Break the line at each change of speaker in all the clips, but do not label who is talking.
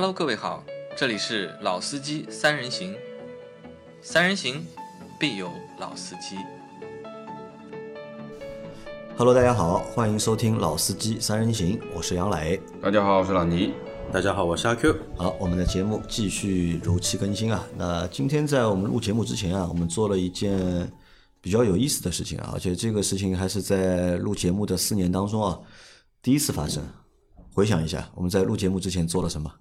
Hello，各位好，这里是老司机三人行，三人行必有老司机。
Hello，大家好，欢迎收听老司机三人行，我是杨磊。
大家好，我是老倪。
大家好，我是阿 Q。
好，我们的节目继续如期更新啊。那今天在我们录节目之前啊，我们做了一件比较有意思的事情啊，而且这个事情还是在录节目的四年当中啊第一次发生。回想一下，我们在录节目之前做了什么？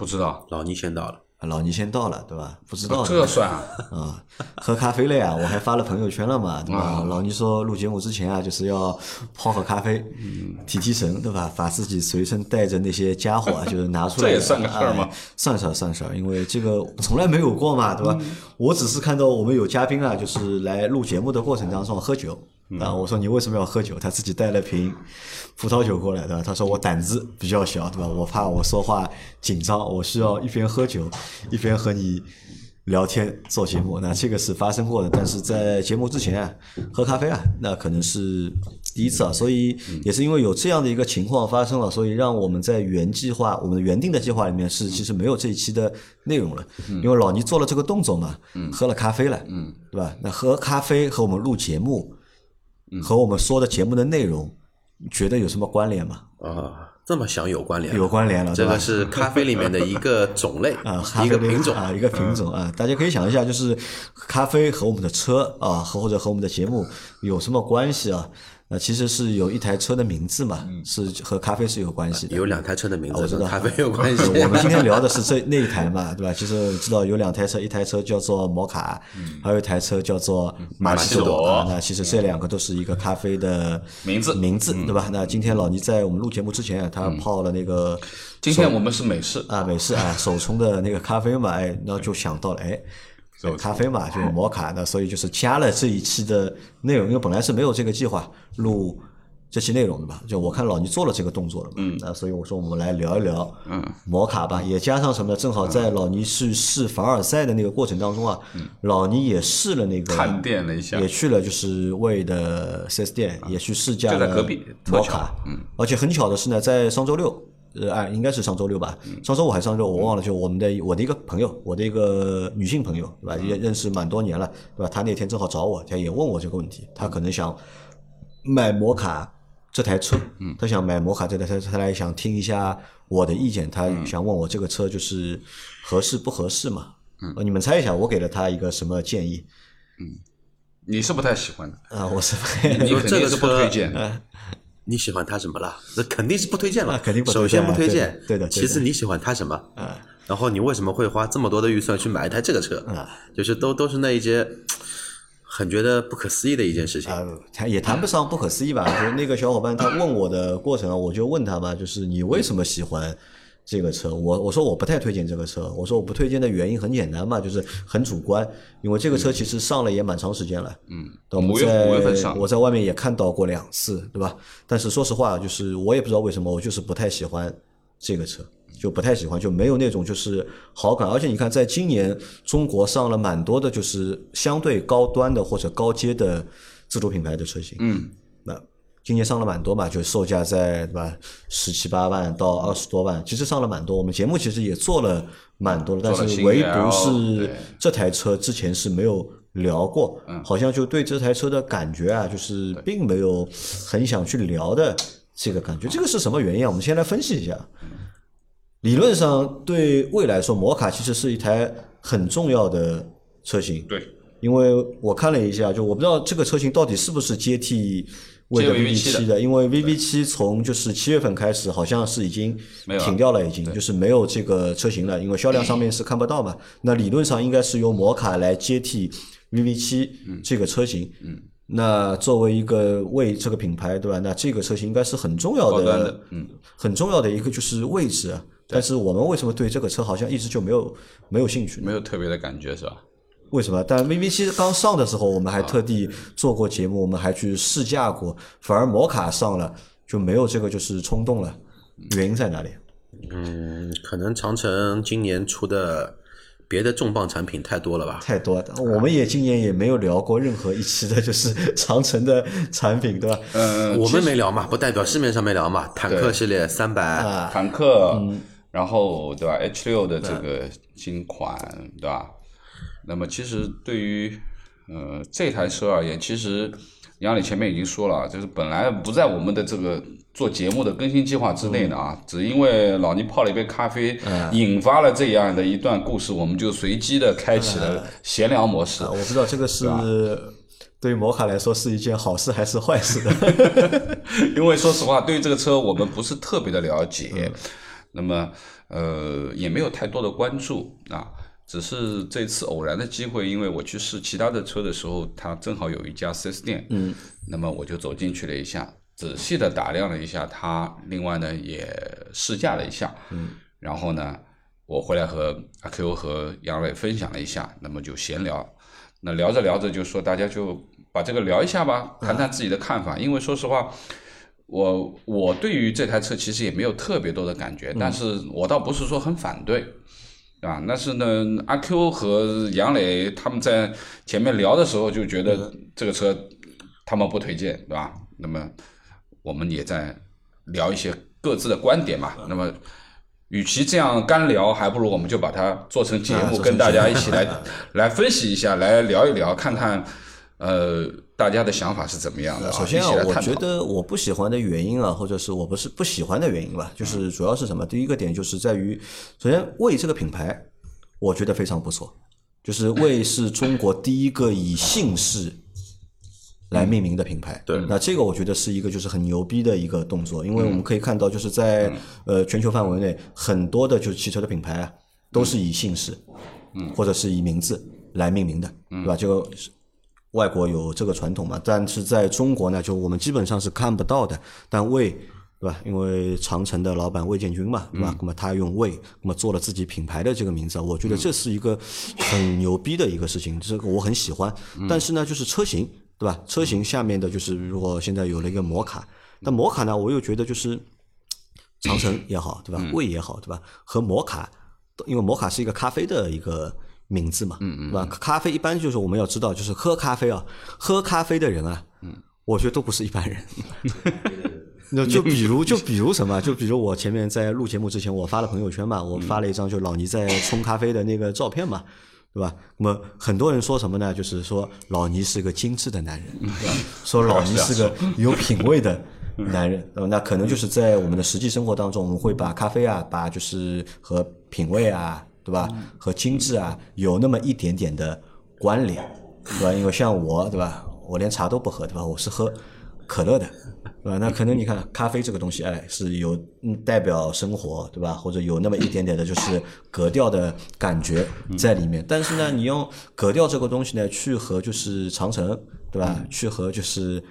不知道，
老倪先到了，
老倪先到了，对吧？不知道
这算啊？
啊，喝咖啡了呀！我还发了朋友圈了嘛，对吧？
啊
老倪说录节目之前啊，就是要泡喝咖啡，
嗯
提提神，对吧？把自己随身带着那些家伙啊，就是拿出来。
这也算个事儿吗
哎算事儿，算事儿，因为这个从来没有过嘛，对吧？
嗯
我只是看到我们有嘉宾啊，就是来录节目的过程当中喝酒。
嗯
啊，我说你为什么要喝酒？他自己带了瓶葡萄酒过来，对吧？他说我胆子比较小，对吧？我怕我说话紧张，我需要一边喝酒一边和你聊天做节目。那这个是发生过的，但是在节目之前啊，喝咖啡啊，那可能是第一次啊，所以也是因为有这样的一个情况发生了，所以让我们在原计划、我们原定的计划里面是其实没有这一期的内容了，因为老倪做了这个动作嘛，喝了咖啡了，
嗯，
对吧？那喝咖啡和我们录节目，和我们说的节目的内容，觉得有什么关联吗？
啊，这么想有关联？
有关联了，
这个是咖啡里面的一个种类
啊，
一个品种
啊，一个品种啊，大家可以想一下，就是咖啡和我们的车啊，和或者和我们的节目有什么关系啊？那其实是有一台车的名字嘛，是和咖啡是有关系的。
有两台车的名字
我知道
咖啡有关系。
我们今天聊的是这那一台嘛，对吧？其实知道有两台车，一台车叫做摩卡，还有一台车叫做马奇朵。那其实这两个都是一个咖啡的
名字
名字对吧？那今天老倪在我们录节目之前啊，他泡了那个
今天我们是美式，
啊美式啊手冲的那个咖啡嘛，哎，然后就想到了哎。咖啡嘛，就是摩卡那，所以就是加了这一期的内容，因为本来是没有这个计划录这期内容的嘛，就我看老倪做了这个动作了嘛，嗯，那所以我说我们来聊一聊，嗯，摩卡吧，也加上什么呢？正好在老倪去试凡尔赛的那个过程当中啊，老倪也试了那个
探店了一下。
也去了就是魏的四 S 店，也去试驾了摩卡，嗯，而且很巧的是呢，在上周六。呃，哎，应该是上周六吧，
嗯
上周五还是上周，我忘了。就我们的我的一个朋友，我的一个女性朋友，对吧？也认识蛮多年了，对吧？她那天正好找我，她也问我这个问题，她可能想买摩卡这台车，嗯，她想买摩卡这台车，她来想听一下我的意见，她想问我这个车就是合适不合适嘛？嗯，你们猜一下，我给了她一个什么建议嗯
你是不太喜欢的，
啊？我是
你
说这个
肯定是不推荐。
你喜欢它什么了？那肯定是不推荐了，
啊肯定不推
首先不推荐，
对的
其次你喜欢它什么？
啊
然后你为什么会花这么多的预算去买一台这个车？
啊
就是都都是那一些很觉得不可思议的一件事情。
啊，谈也谈不上不可思议吧。就是那个小伙伴他问我的过程啊，我就问他嘛，就是你为什么喜欢这个车？我我说我不太推荐这个车，我说我不推荐的原因很简单嘛，就是很主观，因为这个车其实上了也蛮长时间了。嗯，
五月
在
五月份上
我在外面也看到过两次，对吧？但是说实话，就是我也不知道为什么，我就是不太喜欢这个车。就不太喜欢，就没有那种就是好感，而且你看，在今年中国上了蛮多的，就是相对高端的或者高阶的自主品牌的车型。
嗯，
那今年上了蛮多嘛，就售价在对吧十七八万到二十多万，其实上了蛮多。我们节目其实也做了蛮多的，但是唯独是这台车之前是没有聊过，好像就对这台车的感觉啊，就是并没有很想去聊的这个感觉。这个是什么原因啊？我们先来分析一下。理论上，对未来说，摩卡其实是一台很重要的车型。
对，
因为我看了一下，就我不知道这个车型到底是不是接替魏的 VV
VV7
七的，因为 VV 七从就是七月份开始，好像是已经停掉了，已经就是没有这个车型了，因为销量上面是看不到嘛。那理论上应该是由摩卡来接替 VV 七这个车型。嗯。那作为一个为这个品牌，对吧？那这个车型应该是很重要的
的，嗯，
很重要的一个就是位置啊。但是我们为什么对这个车好像一直就没有没有兴趣？
没有特别的感觉是吧？
为什么？但 VV 七刚上的时候，我们还特地做过节目，我们还去试驾过。反而摩卡上了就没有这个就是冲动了，原因在哪里？
嗯，可能长城今年出的别的重磅产品太多了吧？
太多了。我们也今年也没有聊过任何一期的，就是长城的产品，对吧？
嗯，
我们没聊嘛，不代表市面上没聊嘛。坦克系列三百，
啊，
坦克，然后对吧？H 六的这个新款，对吧？那么其实对于呃这台车而言，其实杨磊前面已经说了，就是本来不在我们的这个做节目的更新计划之内的啊，只因为老倪泡了一杯咖啡，引发了这样的一段故事，我们就随机的开启了闲聊模式。
我不知道这个是对于摩卡来说是一件好事还是坏事的。
因为说实话，对于这个车我们不是特别的了解，那么呃也没有太多的关注啊，只是这次偶然的机会，因为我去试其他的车的时候，它正好有一家 4S 店，嗯，那么我就走进去了一下，仔细的打量了一下它，另外呢也试驾了一下，嗯，然后呢我回来和阿 Q 和杨磊分享了一下，那么就闲聊，那聊着聊着就说大家就把这个聊一下吧，谈谈自己的看法。因为说实话，我我对于这台车其实也没有特别多的感觉，但是我倒不是说很反对，啊，但是呢，阿 Q 和杨磊他们在前面聊的时候就觉得这个车他们不推荐，对吧？那么我们也在聊一些各自的观点嘛。那么。与其这样干聊，还不如我们就把它做成节目，跟大家一起来 来分析一下，来聊一聊，看看呃大家的想法是怎么样的啊。
首先啊我觉得我不喜欢的原因啊，或者是我不是不喜欢的原因
嗯。
吧，就是主要是什么？第一个点就是在于，首先魏这个品牌，我觉得非常不错，就是魏是中国第一个以姓氏来命名的品牌。
对。
那这个我觉得是一个就是很牛逼的一个动作，因为我们可以看到，就是在呃全球范围内，很多的就是汽车的品牌啊，都是以姓氏，嗯，或者是以名字来命名的，对吧？这个是外国有这个传统嘛，但是在中国呢，就我们基本上是看不到的。但魏，对吧？因为长城的老板魏建军嘛，对吧？那么他用魏，那么做了自己品牌的这个名字，我觉得这是一个很牛逼的一个事情，这个我很喜欢。但是呢，就是车型，对吧？车型下面的就是如果现在有了一个摩卡，那摩卡呢，我又觉得就是长城也好，对吧？魏也好，对吧？和摩卡，因为摩卡是一个咖啡的一个名字嘛，嗯嗯，对吧？咖啡一般就是我们要知道，就是喝咖啡啊，喝咖啡的人啊，嗯，我觉得都不是一般人。那就比如就比如什么，就比如我前面在录节目之前，我发了朋友圈嘛，我发了一张就老倪在冲咖啡的那个照片嘛，对吧？那么很多人说什么呢？就是说老倪是个精致的男人，对吧？说老倪是个有品位的男人，对吧？那可能就是在我们的实际生活当中，我们会把咖啡啊，把就是和品味啊，对吧？和精致啊有那么一点点的关联，对吧？因为像我，对吧？我连茶都不喝，对吧？我是喝可乐的，对吧？那可能你看咖啡这个东西，哎，是有嗯代表生活，对吧？或者有那么一点点的就是格调的感觉在里面。但是呢，你用格调这个东西呢，去和就是长城，对吧？去和就是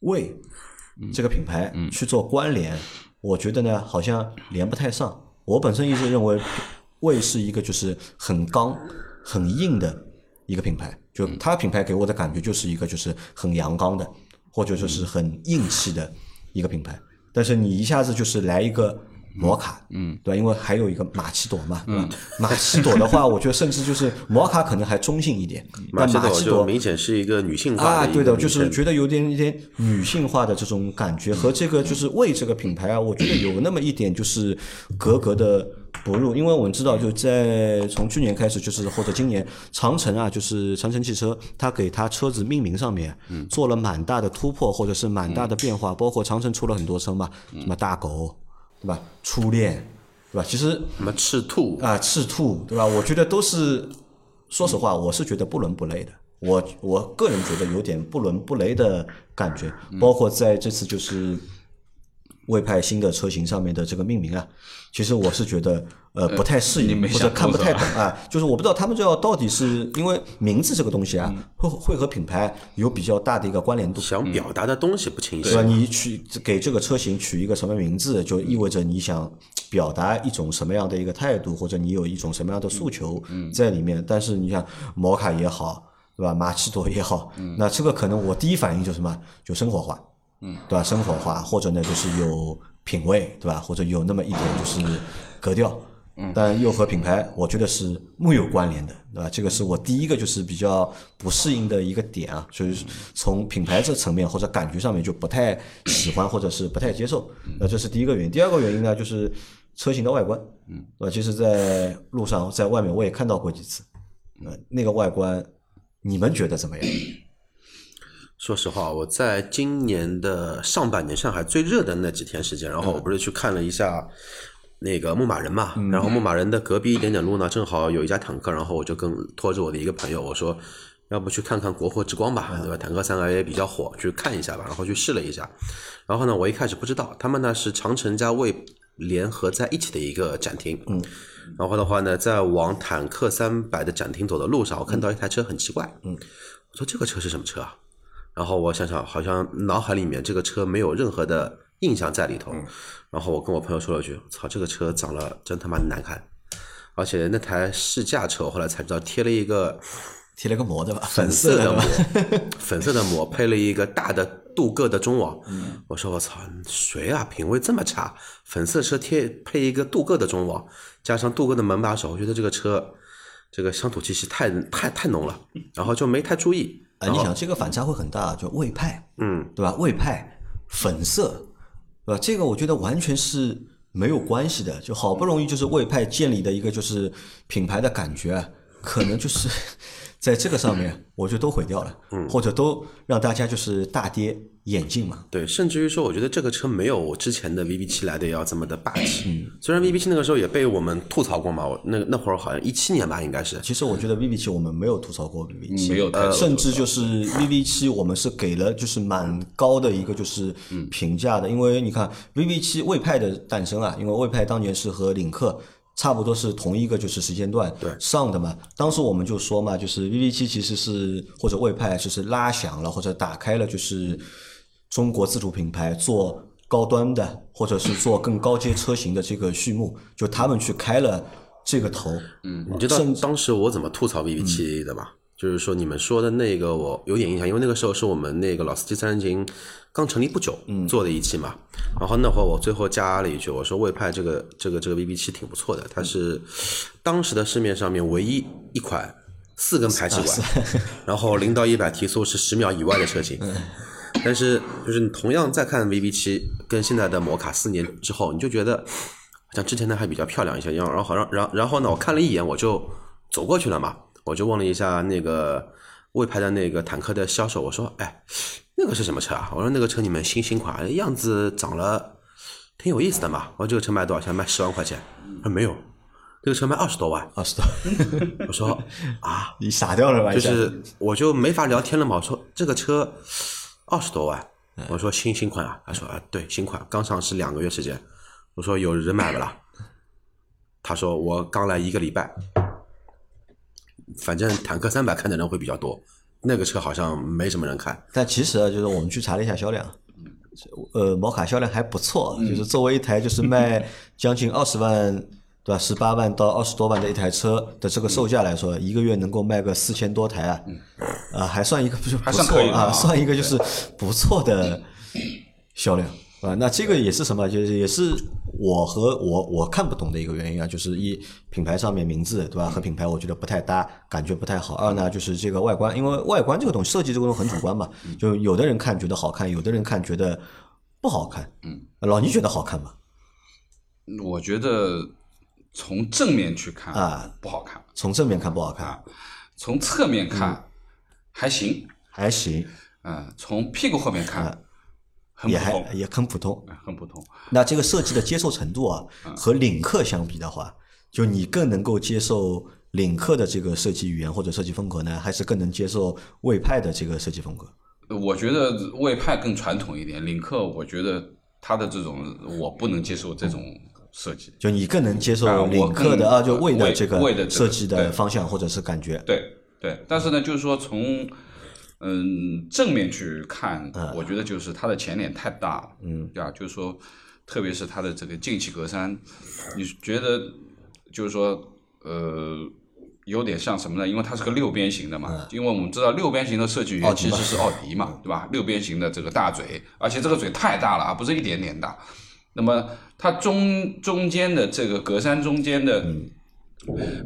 魏这个品牌去做关联，我觉得呢，好像连不太上。我本身一直认为魏是一个就是很刚、很硬的一个品牌，就它品牌给我的感觉就是一个就是很阳刚的，或者就是很硬气的一个品牌。但是你一下子就是来一个摩卡，嗯，对吧？因为还有一个马奇朵嘛，对吧？马奇朵的话，我觉得甚至就是 摩卡可能还中性一点，但
马奇朵
马奇朵
明显是一个女性化
啊，对的，就是觉得有点一点女性化的这种感觉，和这个就是为这个品牌啊，我觉得有那么一点就是格格的不入，因为我们知道就在从去年开始，就是或者今年长城啊，就是长城汽车，它给它车子命名上面做了蛮大的突破，或者是蛮大的变化，包括长城出了很多车嘛，什么大狗，对吧？初恋，对吧？其实
什么赤兔，
啊，赤兔，对吧？我觉得都是，说实话，我是觉得不伦不类的。我我个人觉得有点不伦不类的感觉，包括在这次就是魏派新的车型上面的这个命名啊，其实我是觉得呃不太适应或者看不太懂啊，就是我不知道他们这要到底是因为名字这个东西啊，会会和品牌有比较大的一个关联度。
想表达的东西不清晰
对。吧？你取给这个车型取一个什么名字，就意味着你想表达一种什么样的一个态度，或者你有一种什么样的诉求在里面。但是你像摩卡也好，对吧？马奇朵也好，那这个可能我第一反应就是什么？就生活化，嗯，对吧？生活化，或者呢就是有品味，对吧？或者有那么一点就是格调嗯但又和品牌我觉得是木有关联的，对吧？这个是我第一个就是比较不适应的一个点啊，所以从品牌这层面或者感觉上面就不太喜欢或者是不太接受。那这是第一个原因。第二个原因呢，就是车型的外观，嗯，对吧？其实，在路上在外面我也看到过几次，那，那个外观你们觉得怎么样？
说实话，我在今年的上半年上海最热的那几天时间，然后我不是去看了一下那个牧马人嘛，然后牧马人的隔壁一点点路呢，正好有一家坦克，然后我就跟拖着我的一个朋友我说，要不去看看国货之光吧，对吧？坦克三 A 也比较火，去看一下吧，然后去试了一下，然后呢，我一开始不知道，他们呢是长城加魏联合在一起的一个展厅，嗯，然后的话呢，在往坦克三百的展厅走的路上，我看到一台车很奇怪，嗯，我说这个车是什么车啊？然后我想想，好像脑海里面这个车没有任何的印象在里头。然后我跟我朋友说了句：“操，这个车长得真他妈难看！”而且那台试驾车，我后来才知道贴了一个
贴了个膜对吧？
粉色的膜，粉色的膜配了一个大的镀铬的中网。我说我操，谁啊？品味这么差？粉色车贴配一个镀铬的中网，加上镀铬的门把手，我觉得这个车这个乡土气息太太太浓了。然后就没太注意。
啊，你想这个反差会很大，就魏派，
嗯，
对吧？魏派粉色，对吧？这个我觉得完全是没有关系的，就好不容易就是魏派建立的一个就是品牌的感觉，可能就是在这个上面，我觉得都毁掉了，嗯，或者都让大家就是大跌眼镜嘛。
对，甚至于说，我觉得这个车没有我之前的 VB 七来的要这么的霸气。虽然 VB 七那个时候也被我们吐槽过嘛，我那那会儿好像一七年吧，应该是。
其实我觉得 VB 七我们没有吐槽过 VB 七，
没有
呃，甚至就是 VB 七我们是给了就是蛮高的一个就是评价的，因为你看 VB 七魏派的诞生啊，因为魏派当年是和领克。差不多是同一个就是时间段上的嘛，当时我们就说嘛，就是 VV 七其实是或者魏派就是拉响了或者打开了就是中国自主品牌做高端的或者是做更高阶车型的这个序幕，就他们去开了这个头。嗯，
你知道当时我怎么吐槽 VV 七的吗？就是说你们说的那个我有点印象，因为那个时候是我们那个老司机三人行刚成立不久做的一期嘛。然后那会儿我最后加了一句，我说魏派这个这个这个 VB 七挺不错的，它是当时的市面上面唯一一款四根排气管，然后零到一百提速是十秒以外的车型。但是就是你同样再看 VB 七跟现在的摩卡四年之后，你就觉得像之前的还比较漂亮一些。然后然后然然然后呢，我看了一眼我就走过去了嘛。我就问了一下那个魏牌的那个坦克的销售，我说：“哎，那个是什么车啊？”我说：“那个车你们新新款，样子长了挺有意思的嘛。”我说：“这个车卖多少钱？卖十万块钱？”他说：“没有，这个车卖二十多万。”
二十多，
我说：“啊，
你傻掉了吧？
就是我就没法聊天了嘛。我说这个车二十多万，我说新新款啊。他说：“啊，对，新款刚上市两个月时间。”我说：“有人买不啦？”他说：“我刚来一个礼拜。”反正坦克三百看的人会比较多，那个车好像没什么人看。
但其实啊，就是我们去查了一下销量，呃，摩卡销量还不错，就是作为一台就是卖将近二十万，对吧？十八万到二十多万的一台车的这个售价来说，一个月能够卖个四千多台啊，啊，还算一个不就不错啊，算一个就是不错的销量。啊，那这个也是什么？就是也是我和我我看不懂的一个原因啊，就是一品牌上面名字对吧？和品牌我觉得不太搭，感觉不太好。二呢，就是这个外观，因为外观这个东西设计这个东西很主观嘛，就有的人看觉得好看，有的人看觉得不好看。嗯，老倪觉得好看吗？
我觉得从正面去看
啊
不好看，
从正面看不好看，
啊，从侧面看还行，
还行，
嗯，从屁股后面看。很
也还，也很普通，
很普通。
那这个设计的接受程度啊，和领克相比的话，就你更能够接受领克的这个设计语言或者设计风格呢，还是更能接受魏派的这个设计风格？
我觉得魏派更传统一点，领克我觉得它的这种我不能接受这种设计。
就你更能接受领克的啊，就魏的这个设计的方向或者是感觉。
对对，但是呢，就是说从嗯正面去看，我觉得就是它的前脸太大了，
嗯，
对吧？就是说，特别是它的这个进气格栅，你觉得就是说呃。有点像什么呢？因为它是个六边形的嘛，因为我们知道六边形的设计语言其实是奥迪嘛，对吧？六边形的这个大嘴，而且这个嘴太大了啊，不是一点点大。那么它中中间的这个格栅中间的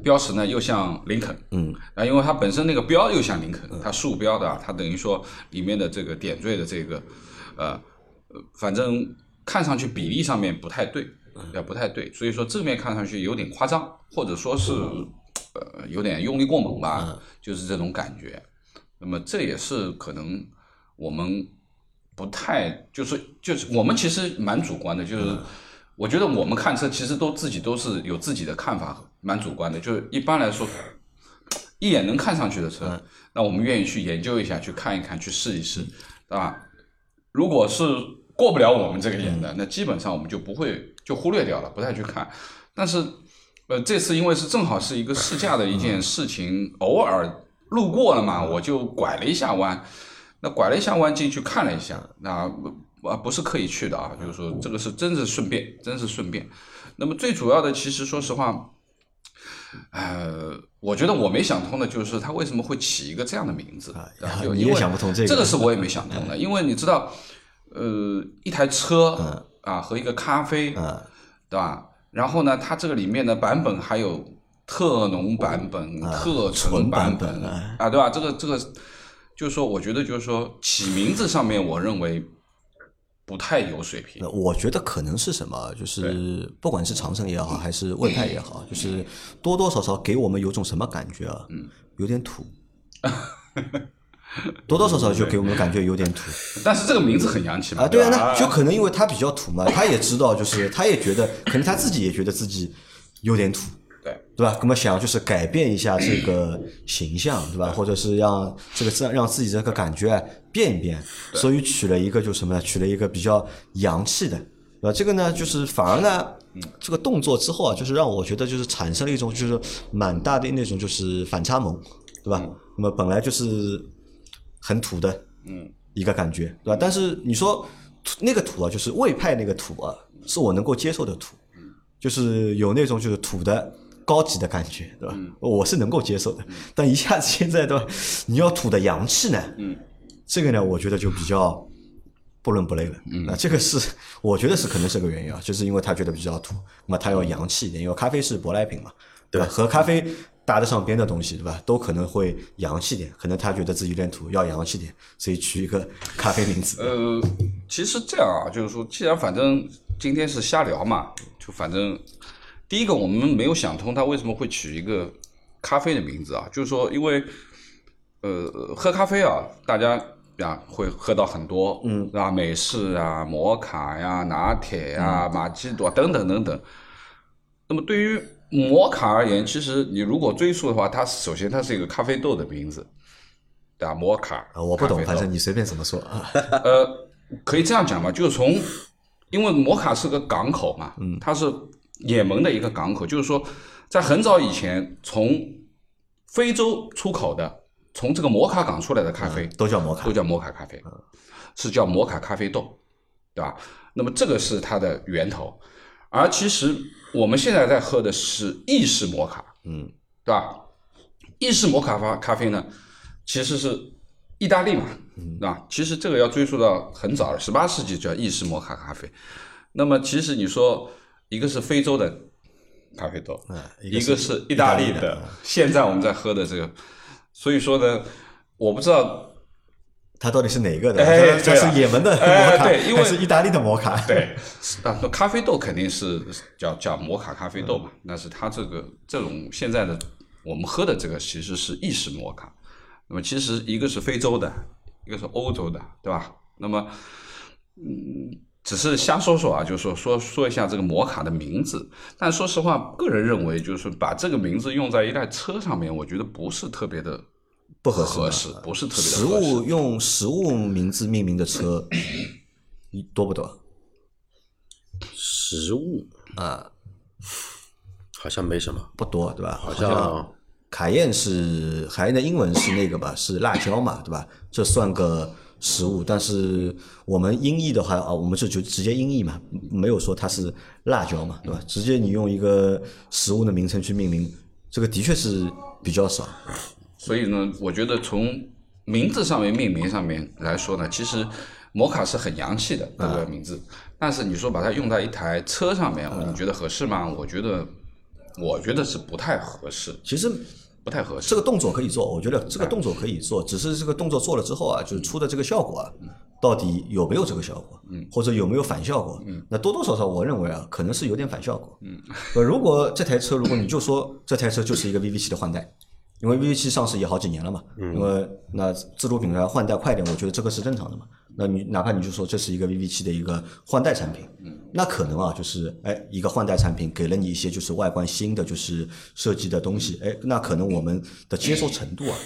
标识呢，又像林肯，
嗯，
啊，因为它本身那个标又像林肯，它竖标的啊，它等于说里面的这个点缀的这个，呃，呃反正看上去比例上面不太对，也不太对，所以说正面看上去有点夸张，或者说是呃有点用力过猛吧，就是这种感觉。那么这也是可能我们不太就是就是我们其实蛮主观的，就是我觉得我们看车其实都自己都是有自己的看法，蛮主观的。就是一般来说，一眼能看上去的车，那我们愿意去研究一下，去看一看，去试一试，对吧？如果是过不了我们这个眼的，那基本上我们就不会就忽略掉了，不太去看。但是，呃，这次因为是正好是一个试驾的一件事情，偶尔路过了嘛，我就拐了一下弯。那拐了一下弯进去看了一下，那啊不是刻意去的啊，就是说这个是真是顺便，真是顺便。那么最主要的，其实说实话，呃，我觉得我没想通的就是他为什么会起一个这样的名字，对吧就
你也
因为
想不通这个
这个是我也没想通的，因为你知道，呃，一台车啊和一个咖啡，
嗯
对吧？然后呢，它这个里面的版本还有特浓版本、特纯版本啊，对吧？这个这个，就是说，我觉得就是说起名字上面，我认为不太有水平
那。我觉得可能是什么，就是不管是长城也好，还是魏派也好，就是多多少少给我们有种什么感觉啊？嗯，有点土。多多少少就给我们感觉有点土
但是这个名字很洋气嘛？
啊，对啊，那就可能因为他比较土嘛，他也知道，就是他也觉得，可能他自己也觉得自己有点土，
对
对吧？那么想就是改变一下这个形象，对吧？或者是让这个让让自己这个感觉啊变一变，所以取了一个就什么呢？取了一个比较洋气的，对吧？这个呢，就是反而呢，这个动作之后啊，就是让我觉得就是产生了一种就是蛮大的那种就是反差萌，对吧？那么本来就是很土的，
嗯，
一个感觉，对吧？但是你说土那个土啊，就是魏派那个土啊，是我能够接受的土，就是有那种就是土的高级的感觉，对吧？我是能够接受的。但一下子现在对吧，你要土的洋气呢，
嗯，
这个呢，我觉得就比较不伦不类了。嗯，那这个是我觉得是可能是个原因啊，就是因为他觉得比较土，那么他要洋气一点，因为咖啡是舶来品嘛，对吧？和咖啡搭得上边的东西，对吧？都可能会洋气点，可能他觉得自己有点土，要洋气点，所以取一个咖啡名字。
呃，其实这样啊，就是说，既然反正今天是瞎聊嘛，就反正第一个我们没有想通他为什么会取一个咖啡的名字啊，就是说，因为呃，喝咖啡啊，大家呀会喝到很多，嗯，啊，美式啊、摩卡呀、拿铁呀、玛奇朵等等等等。那么对于摩卡而言，其实你如果追溯的话，它首先它是一个咖啡豆的名字，对吧？摩卡，
啊，我不懂，反正你随便怎么说啊。
呃，可以这样讲吧，就是从，因为摩卡是个港口嘛，嗯，它是也门的一个港口，就是说，在很早以前，从非洲出口的，从这个摩卡港出来的咖啡，
都叫摩卡
都叫摩卡咖啡，是叫摩卡咖啡豆，对吧？那么这个是它的源头，而其实我们现在在喝的是意式摩卡，
嗯，
对吧？意式摩卡咖咖啡呢，其实是意大利嘛，
嗯
对吧？其实这个要追溯到很早了，十八世纪叫意式摩卡咖啡。那么其实你说一个是非洲的咖啡豆，
嗯
一
一个是
是意大利
的
的，现在我们在喝的这个，所以说呢，我不知道
它到底是哪个的？
哎
它它
对了
是也门的
哎
摩卡，
对因为
还是意大利的摩卡？
对，啊，那咖啡豆肯定是叫叫摩卡咖啡豆嘛，但是它这个这种现在的我们喝的这个其实是意式摩卡，那么其实一个是非洲的，一个是欧洲的，对吧？那么，嗯，只是瞎说说啊，就是说说说一下这个摩卡的名字，但说实话，个人认为就是把这个名字用在一台车上面，我觉得不是特别的
不合适
合适，不是特别的合适。
物用食物名字命名的车多不多
食物
啊？
好像没什么，
不多，对吧？好
好像
卡宴是卡宴的英文是那个吧，是辣椒嘛，对吧？这算个食物，但是我们音译的话啊，我们是就直接音译嘛，没有说它是辣椒嘛，对吧？直接你用一个食物的名称去命名，这个的确是比较少。
所以呢，我觉得从名字上面命名上面来说呢，其实摩卡是很洋气的这个名字，但是你说把它用在一台车上面，你觉得合适吗？我觉得，我觉得是不太合适，
其实
不太合适。
这个动作可以做，我觉得这个动作可以做，只是这个动作做了之后啊，就是出的这个效果啊，到底有没有这个效果，嗯，或者有没有反效果，嗯，那多多少少我认为啊，可能是有点反效果，嗯，如果这台车如果你就说这台车就是一个 VV 七的换代。因为 VV 七上市也好几年了嘛，因为那自主品牌换代快点，我觉得这个是正常的嘛。那你哪怕你就说这是一个 VV 七的一个换代产品，那可能啊就是哎一个换代产品给了你一些就是外观新的就是设计的东西，哎那可能我们的接受程度啊，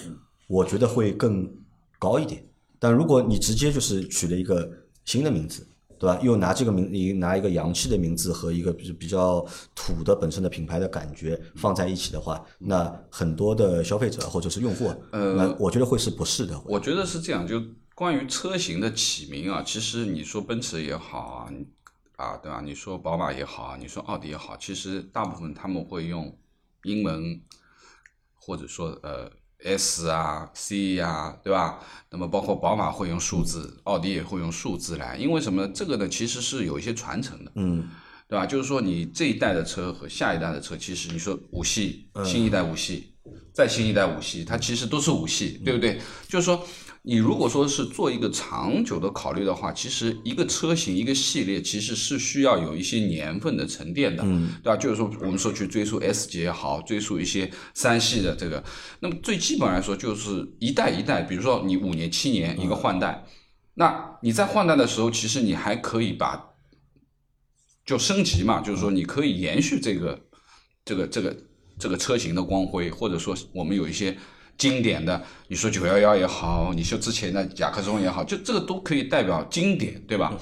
我觉得会更高一点。但如果你直接就是取了一个新的名字。对吧？又拿这个名，你拿一个洋气的名字和一个比比较土的本身的品牌的感觉放在一起的话，那很多的消费者或者是用户，呃，我觉得会是不适的。
我觉得是这样，就关于车型的起名啊，其实你说奔驰也好啊，啊，对吧？你说宝马也好啊，你说奥迪也好，其实大部分他们会用英文，或者说呃。S 啊，C 啊，对吧？那么包括宝马会用数字，奥迪也会用数字来，因为什么？这个呢，其实是有一些传承的，
嗯，
对吧？就是说你这一代的车和下一代的车，其实你说五系，新一代五系，再新一代五系，它其实都是五系，对不对？就是说。你如果说是做一个长久的考虑的话，其实一个车型一个系列其实是需要有一些年份的沉淀的，对吧？就是说我们说去追溯 S 级也好，追溯一些三系的这个，那么最基本来说就是一代一代，比如说你五年七年一个换代，那你在换代的时候，其实你还可以把就升级嘛，就是说你可以延续这个这个这个这个车型的光辉，或者说我们有一些。经典的，你说九幺幺也好，你说之前的甲壳虫也好，就这个都可以代表经典，对吧？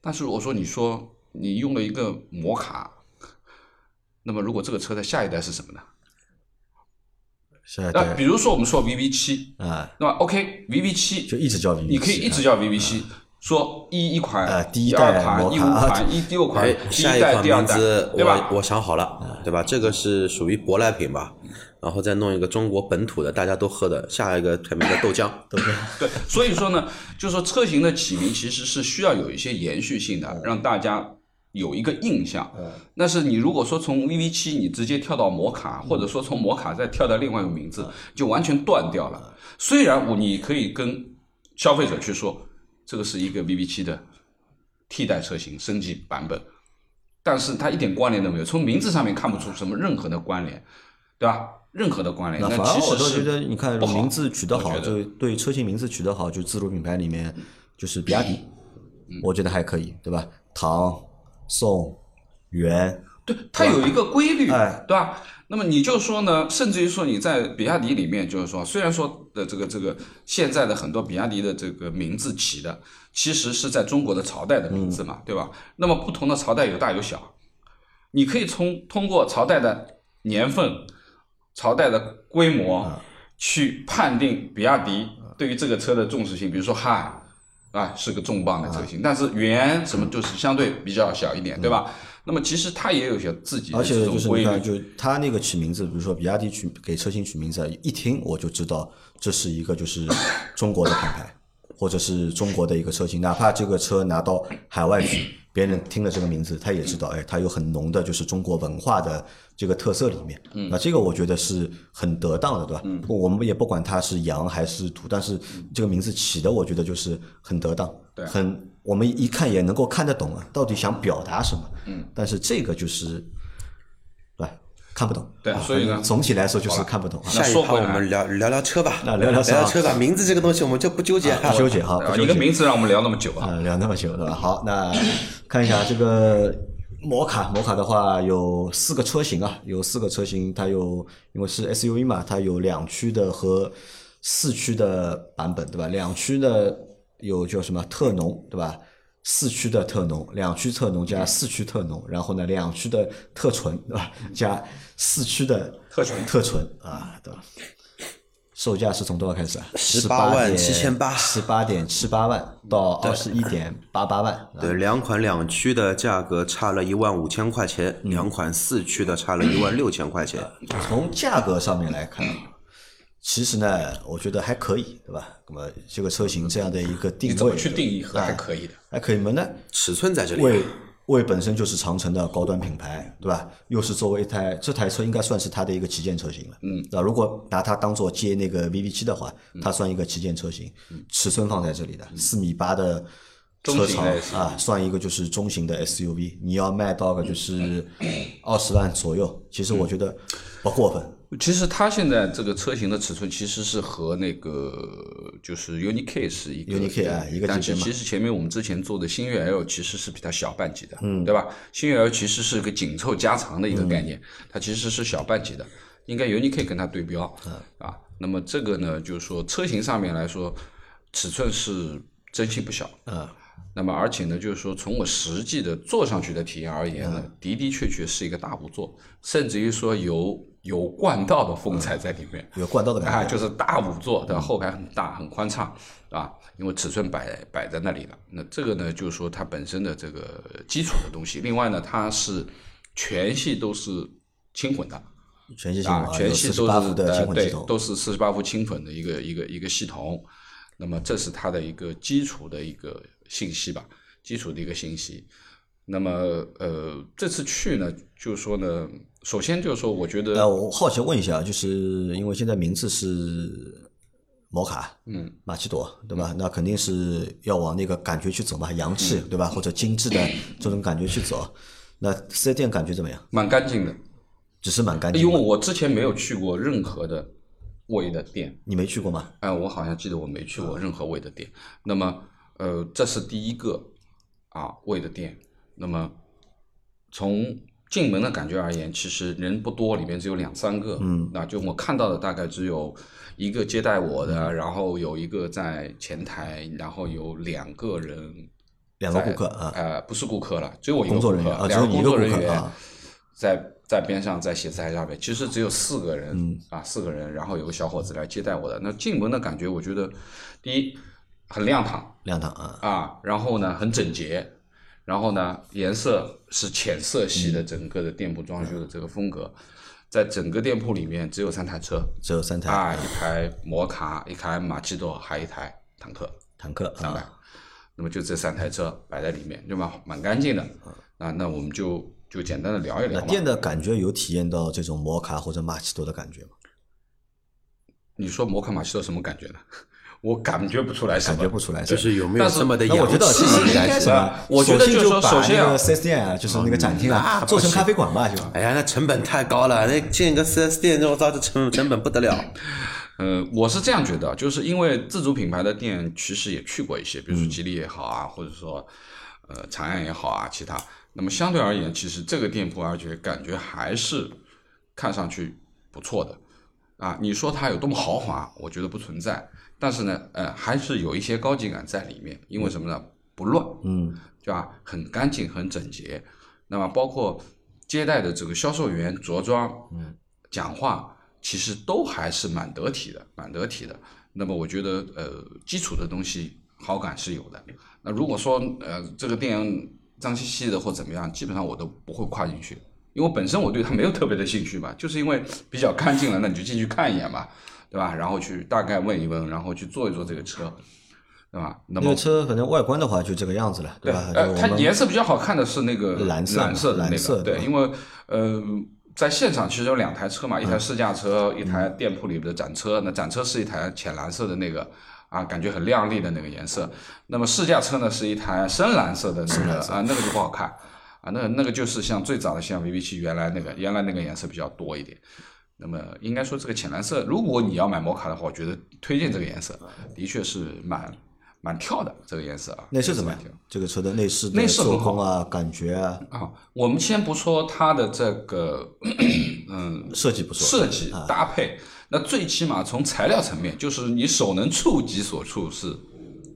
但是我说，你说你用了一个摩卡，那么如果这个车的下一代是什么呢？
下一代，
那比如说我们说 VV 七
啊，
那么 OK，VV 七
就一直叫 VV，
你可以一直叫 VV 七。说一一款，
第一
代款，一五款，一六款，第一代、第二代，对吧？
我想好了，对吧？这个是属于舶来品吧？然后再弄一个中国本土的，大家都喝的，下一个品名的豆浆，
对不对？
对，所以说呢，就说车型的起名其实是需要有一些延续性的，让大家有一个印象。但是你如果说从 VV 七你直接跳到摩卡，或者说从摩卡再跳到另外一个名字，就完全断掉了。虽然我你可以跟消费者去说。这个是一个 VV 七的替代车型升级版本，但是它一点关联都没有，从名字上面看不出什么任何的关联，对吧？任何的关联。
那
其实
我都觉得，你看名字取得
好，
就对车型名字取得好，就自主品牌里面就是比亚迪，我觉得还可以，对吧？唐、宋、元，
对，它有一个规律，对吧？那么你就说呢？甚至于说你在比亚迪里面，就是说，虽然说的这个这个现在的很多比亚迪的这个名字起的，其实是在中国的朝代的名字嘛，对吧？那么不同的朝代有大有小，你可以从通过朝代的年份、朝代的规模去判定比亚迪对于这个车的重视性。比如说汉啊是个重磅的车型，但是元什么就是相对比较小一点，对吧？那么其实它也有些自己的
而且就是你看，就它那个起名字，比如说比亚迪取给车型取名字，一听我就知道这是一个就是中国的品牌，或者是中国的一个车型。哪怕这个车拿到海外去，别人听了这个名字，他也知道，哎，它有很浓的就是中国文化的这个特色里面。那这个我觉得是很得当的，对吧？我们也不管它是洋还是土，但是这个名字起的，我觉得就是很得当，很。我们一看也能够看得懂啊，到底想表达什么？
嗯，
但是这个就是，对，看不懂。
对，所以呢，
总体来说就是看不懂。
下一趴我们聊聊聊车吧。
那聊聊
聊车吧，名字这个东西我们就不纠结，
不纠结哈。
一个名字让我们聊那么久
啊，聊那么久对吧？好，那看一下这个摩卡，摩卡的话有四个车型啊，有四个车型，它有因为是 SUV 嘛，它有两驱的和四驱的版本，对吧？两驱的。有叫什么特浓，对吧？四驱的特浓，两驱特浓加四驱特浓，然后呢，两驱的特纯，对吧？加四驱的
特纯，
特纯啊，对吧？售价是从多少开始啊？
十八万七千八，
十八点七八万到二十一点八八万。
对，两款两驱的价格差了一万五千块钱，两款四驱的差了一万六千块钱。
从价格上面来看。其其实呢，我觉得还可以，对吧？那么这个车型这样的一个定位，
你怎么去定义和还
哎
可以的？
还可以嘛？那
尺寸在这里啊，
为本身就是长城的高端品牌，对吧？又是作为一台这台车应该算是它的一个旗舰车型了，嗯，那如果拿它当做接那个 VV 七的话，
嗯。
它算一个旗舰车型，尺寸放在这里的四米八的车长啊，算一个就是中型的 SUV，你要卖到个就是二十万左右，其实我觉得不过分，
其实它现在这个车型的尺寸其实是和那个就是 UNI-K 是一个
UNI-K 啊一个
但
级别嘛。
其实前面我们之前做的星越 L 其实是比它小半级的，嗯，对吧？星越 L 其实是个紧凑加长的一个概念，它其实是小半级的，应该 UNI-K 跟它对标，啊，那么这个呢，就是说车型上面来说，尺寸是真心不小，
嗯，
那么而且呢，就是说从我实际的坐上去的体验而言呢，的的确确是一个大五座，甚至于说有有冠道的风采在里面。
有冠道的
啊，
感觉，
就是大五座，对吧？后排很大，很宽敞，啊，因为尺寸摆摆在那里了。那这个呢，就是说它本身的这个基础的东西。另外呢，它是全系都是轻混的，
全系系
啊，全系都是
伏的
对，都是四十八伏轻混的一个一个一个系统。那么这是它的一个基础的一个信息吧，基础的一个信息。那么呃，这次去呢，就是说呢，首先就是说，我觉得
呃，我好奇问一下，就是因为现在名字是摩卡，
嗯，
马奇朵，对吧？那肯定是要往那个感觉去走嘛，洋气，对吧？或者精致的 这种感觉去走。那四 S 店感觉怎么样？
蛮干净的，
只是蛮干净
因为。我之前没有去过任何的味的店，
你没去过吗？
哎，我好像记得我没去过任何味的店。那么，呃，这是第一个啊味的店。那么从进门的感觉而言，其实人不多，里面只有两三个。嗯，那就我看到的大概只有一个接待我的，然后有一个在前台，然后有两个人
两个顾客啊
呃，不是顾客了，只有我一个
工作
顾客
人员啊
两个工作人员在在边上在写字台上面，其实只有四个人、
嗯
啊，四个人，然后有个小伙子来接待我的。那进门的感觉，我觉得第一很亮堂
亮堂啊，
啊，然后呢很整洁，然后呢颜色是浅色系
嗯
的，整个的店铺装修的这个风格，在整个店铺里面只有三台车
只有三台
啊，一台摩卡，一台马奇朵，还有一台坦克。
坦克
三百
啊，，
那么就这三台车摆在里面，对吧？蛮干净的。啊，那我们就就简单的聊一聊。
那店的感觉有体验到这种摩卡或者马奇朵的感觉吗？
你说摩卡马奇朵什么感觉呢？我感觉不出来什么，
感觉不出来，
就是有没有这么的
那我觉得
洋气
其实应该
感
什么？
我觉得就是说
把
首先啊
那个四 S 店啊，就是那个展厅啊，做成咖啡馆吧，就
哎呀，那成本太高了，那建个四 S 店，我操，这成成本不得了。
呃，我是这样觉得，就是因为自主品牌的店其实也去过一些，比如说吉利也好啊，或者说呃长安也好啊，其他。那么相对而言，其实这个店铺而且感觉还是看上去不错的啊。你说它有多么豪华，我觉得不存在，但是呢，呃，还是有一些高级感在里面。因为什么呢？不乱，
嗯，
对吧？很干净，很整洁。那么包括接待的这个销售员着装，嗯，讲话其实都还是蛮得体的，蛮得体的。那么我觉得，呃，基础的东西好感是有的。那如果说，呃，这个店脏兮兮的或怎么样，基本上我都不会跨进去，因为本身我对它没有特别的兴趣嘛，就是因为比较干净了，那你就进去看一眼嘛，对吧？然后去大概问一问，然后去坐一坐这个车，对吧？那么
那个车反正外观的话就这个样子了，
对，
吧？
它颜色比较好看的是那个
蓝色嘛
蓝色的那个，对，
蓝色对
因为呃，在现场其实有两台车嘛，一
嗯
台试驾车，一台店铺里的展车。那展车是一台浅蓝色的那个啊，感觉很亮丽的那个颜色。那么试驾车呢是一台深蓝色的那个啊，那个就不好看啊，那个那个就是像最早的像 VV 七原来那个原来那个颜色比较多一点。那么应该说这个浅蓝色，如果你要买摩卡的话，我觉得推荐这个颜色，的确是蛮蛮跳的这个颜色啊。
内饰怎么样？这个车的内饰的
内饰很
做工啊，感觉啊，
啊，我们先不说它的这个嗯
设计不错，
设计
啊
搭配，那最起码从材料层面，就是你手能触及所处是